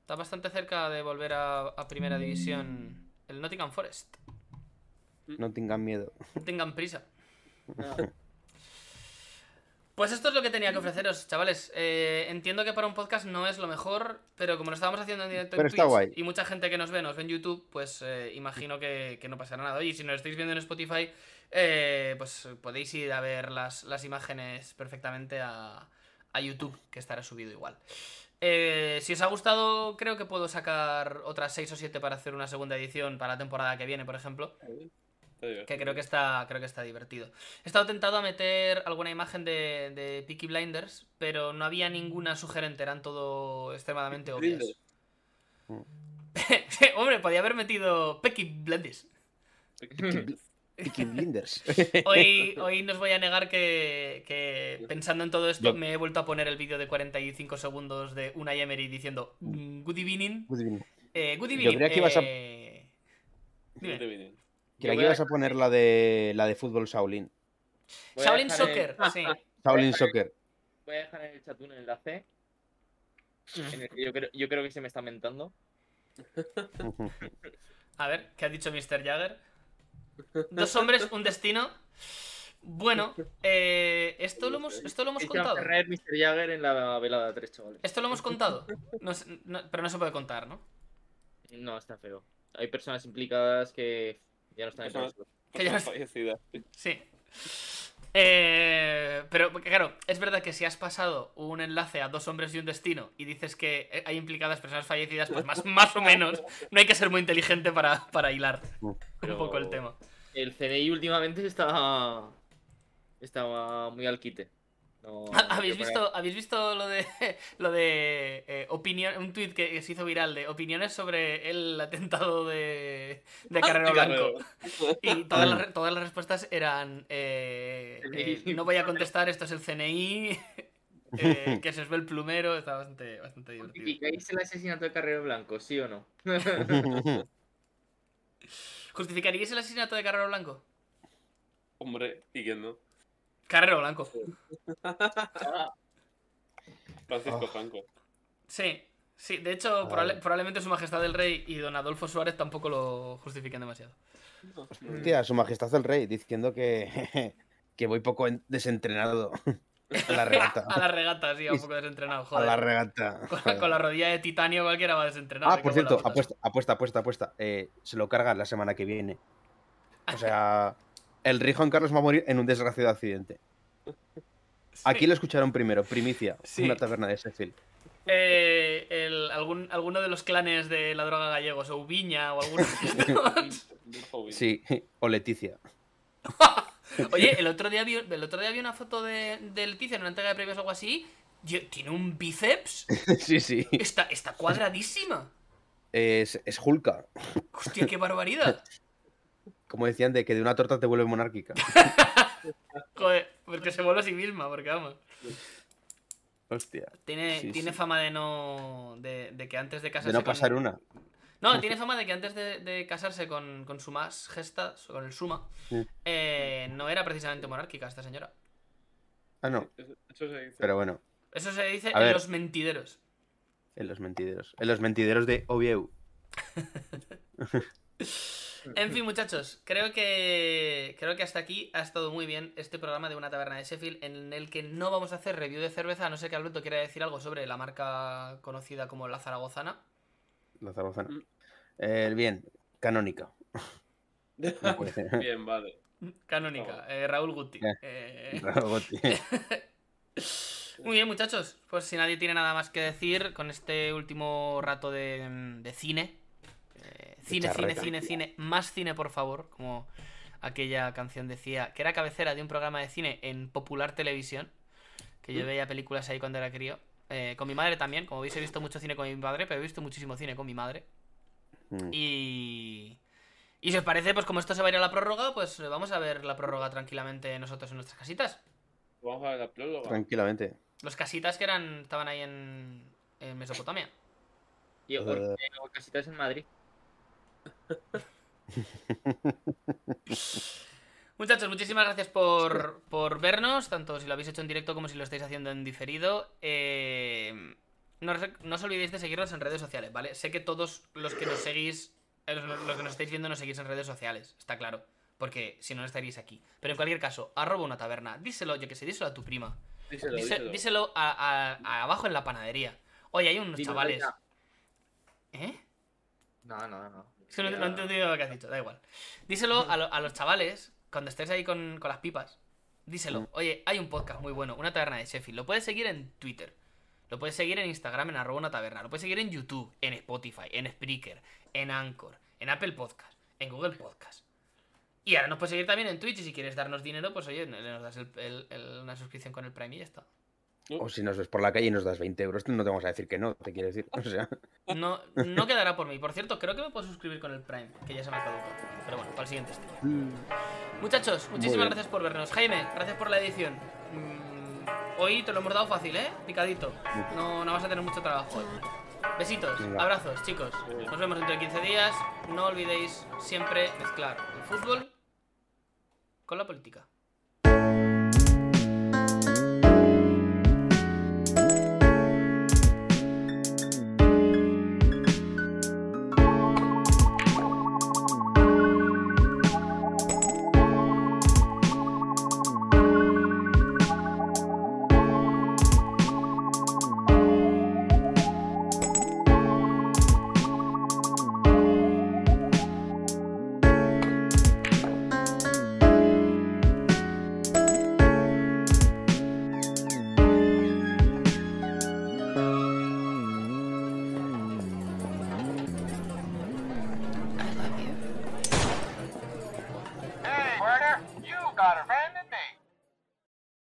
S2: Está bastante cerca de volver a, a primera división el Nottingham Forest.
S4: No tengan miedo.
S2: No tengan prisa.
S1: Ah,
S2: Pues esto es lo que tenía que ofreceros, chavales. Eh, entiendo que para un podcast no es lo mejor, pero como lo estábamos haciendo en directo en
S4: Pero
S2: Twitch
S4: guay.
S2: y mucha gente que nos ve nos ve en YouTube, pues eh, imagino que, que no pasará nada. Oye, y si nos estáis viendo en Spotify, eh, pues podéis ir a ver las, las imágenes perfectamente a, a YouTube, que estará subido igual. Eh, si os ha gustado, creo que puedo sacar otras 6 o 7 para hacer una segunda edición para la temporada que viene, por ejemplo. Que creo que está, creo que está divertido. He estado tentado a meter alguna imagen de, de Peaky Blinders, pero no había ninguna sugerente, eran todo extremadamente obvias. Hombre, podía haber metido Peaky Blinders.
S4: Peaky Blinders.
S2: Hoy, hoy nos voy a negar que, que pensando en todo esto
S4: Yo-
S2: me he vuelto a poner el vídeo de 45 segundos de Unai Emery diciendo "Mm, Good evening.
S4: Good evening.
S2: Eh, good
S4: Yo
S2: evening.
S4: creía que ibas a-
S2: eh.
S4: Creía
S1: Yo
S4: que
S1: a
S4: ibas a poner la de la de fútbol Shaolin.
S1: voy
S2: Shaolin Soccer, sí.
S4: Shaolin Soccer.
S1: Voy a dejar en el chat un enlace. En el que yo creo, yo creo que se me está mentando.
S2: A ver, ¿qué ha dicho Mr. Jagger? Dos hombres, un destino. Bueno, eh, esto lo hemos, esto lo hemos contado.
S1: Ferrer, Mr. Jagger en la velada 3, chavales.
S2: Esto lo hemos contado. No sé- no- pero no se puede contar, ¿no?
S1: No, está feo. Hay personas implicadas que ya no están en.
S2: Que ya no
S5: fallecidas.
S2: Sí. Eh, pero claro, es verdad que si has pasado un enlace a dos hombres y un destino y dices que hay implicadas personas fallecidas, pues más, más o menos no hay que ser muy inteligente para, para hilar
S1: Pero-
S2: un poco el tema.
S1: El CNI últimamente está. Estaba muy al quite. No,
S2: ¿Habéis visto, ¿Habéis visto lo de lo de eh, opinión, un tuit que se hizo viral de opiniones sobre el atentado de, de Carrero Blanco? Y todas las, todas las respuestas eran eh, eh, no voy a contestar, esto es el CNI, eh, que se os ve el plumero, está bastante, bastante divertido.
S1: ¿Justificáis el asesinato de Carrero Blanco, sí o no?
S2: ¿Justificaríais el asesinato de Carrero Blanco?
S5: Hombre, ¿y quién no?
S2: Carrero Blanco.
S5: Francisco
S4: Ah.
S5: Franco.
S2: Sí, sí, de hecho probable- probablemente su majestad el rey y don Adolfo Suárez tampoco lo justifiquen demasiado.
S4: Hostia, su majestad el rey diciendo que, que voy poco en- desentrenado a la regata.
S2: A la regata, sí, a un poco desentrenado,
S4: A
S2: joder.
S4: la regata.
S2: Con, la rodilla de titanio cualquiera va desentrenado.
S4: Ah,
S2: me
S4: por
S2: cago en la
S4: cierto,
S2: puta.
S4: apuesta, apuesta, apuesta, apuesta. Eh, se lo cargan la semana que viene. O sea, el rey Juan Carlos va a morir en un desgraciado accidente.
S2: Sí.
S4: Aquí lo escucharon primero, primicia,
S2: Sí.
S4: una taberna de Sheffield.
S2: Eh, el- algún, alguno de los clanes de la droga gallegos, o Ubiña, o alguno de estos.
S4: Sí, o Leticia.
S2: Oye, el otro día vi, el otro día vi una foto de, de Leticia en una entrega de premios o algo así. Tiene un bíceps.
S4: sí, sí.
S2: Está, está cuadradísima.
S4: Es, es Hulka.
S2: Hostia, qué barbaridad.
S4: Como decían, de que de una torta te vuelve monárquica.
S2: Joder, porque se vuelve a sí misma, porque vamos.
S4: Hostia.
S2: Tiene,
S4: Sí,
S2: tiene
S4: sí.
S2: fama de no. De, de que antes de
S4: De
S2: casarse.
S4: no
S2: con-
S4: pasar una.
S2: No, tiene fama de que antes de, de casarse con, con su más gesta, con el Suma,
S4: Sí.
S2: eh, no era precisamente monárquica esta señora.
S4: Ah, no.
S5: Eso, eso se dice.
S4: Pero bueno.
S2: Eso se dice
S4: A
S2: en
S4: ver.
S2: los mentideros.
S4: En los mentideros. En los mentideros de Oviedo.
S2: En fin, muchachos, creo que creo que hasta aquí ha estado muy bien este programa de una taberna de Sheffield en el que no vamos a hacer review de cerveza, a no sé que Alberto quiera decir algo sobre la marca conocida como la Zaragozana.
S4: La zaragozana.
S5: Mm.
S4: Eh, bien, canónica. No puede ser.
S5: Bien, vale.
S2: Canónica, eh, Raúl Guti.
S4: Eh.
S2: Eh,
S4: Goti.
S2: Muy bien, muchachos. Pues si nadie tiene nada más que decir con este último rato de, de cine. Cine, cine, cine, cine. Más cine, por favor. Como aquella canción decía, que era cabecera de un programa de cine en popular televisión. Que yo veía películas ahí cuando era crío. Eh, con mi madre también. Como veis, he visto mucho cine con mi padre, pero he visto muchísimo cine con mi madre.
S4: Mm.
S2: Y. Y si os parece, pues como esto se va a ir a la prórroga, pues vamos a ver la prórroga tranquilamente nosotros en nuestras casitas.
S5: Vamos a ver la próloga.
S4: Tranquilamente.
S2: Los casitas que eran estaban ahí en, en Mesopotamia.
S1: Y
S4: Eh.
S1: casitas en Madrid.
S2: Muchachos, muchísimas gracias por, por vernos, tanto si lo habéis hecho en directo como si lo estáis haciendo en diferido. Eh, no, os- no os olvidéis de seguirnos en redes sociales, ¿vale? Sé que todos los que nos seguís, eh, los, que nos estáis viendo, nos seguís en redes sociales, está claro. Porque si no, no estaríais aquí. Pero en cualquier caso, arroba una taberna. Díselo, yo que sé, díselo a tu prima.
S5: Díselo,
S2: Díse-
S5: díselo.
S2: díselo a, a- a abajo en la panadería. Oye, hay unos chavales. ¿Eh?
S1: No, no, no.
S2: No, he entendido lo que has dicho, da igual. Díselo a, lo- a los chavales, cuando estés ahí con, con las pipas. Díselo,
S4: Mm.
S2: oye, hay un podcast muy bueno, una taberna de Sheffield. Lo puedes seguir en Twitter. Lo puedes seguir en Instagram en arroba una taberna. Lo puedes seguir en YouTube, en Spotify, en Spreaker, en Anchor, en Apple Podcast, en Google Podcast. Y ahora nos puedes seguir también en Twitch y si quieres darnos dinero, pues oye, nos das el- el- el- una suscripción con el Prime y ya está.
S4: O si nos ves por la calle y nos das 20 euros, no te vamos a decir que no, te quiero decir. O sea,
S2: No, no quedará por mí. Por cierto, creo que me puedo suscribir con el Prime, que ya se me ha caducado. Pero bueno, para el siguiente stream. Muchachos, muchísimas gracias por vernos. Jaime, gracias por la edición. Mm, hoy te lo hemos dado fácil, ¿eh? Picadito. No, no vas a tener mucho trabajo hoy. Besitos,
S4: Venga.
S2: abrazos, chicos. Nos vemos dentro de 15 días. No olvidéis siempre mezclar el fútbol con la política.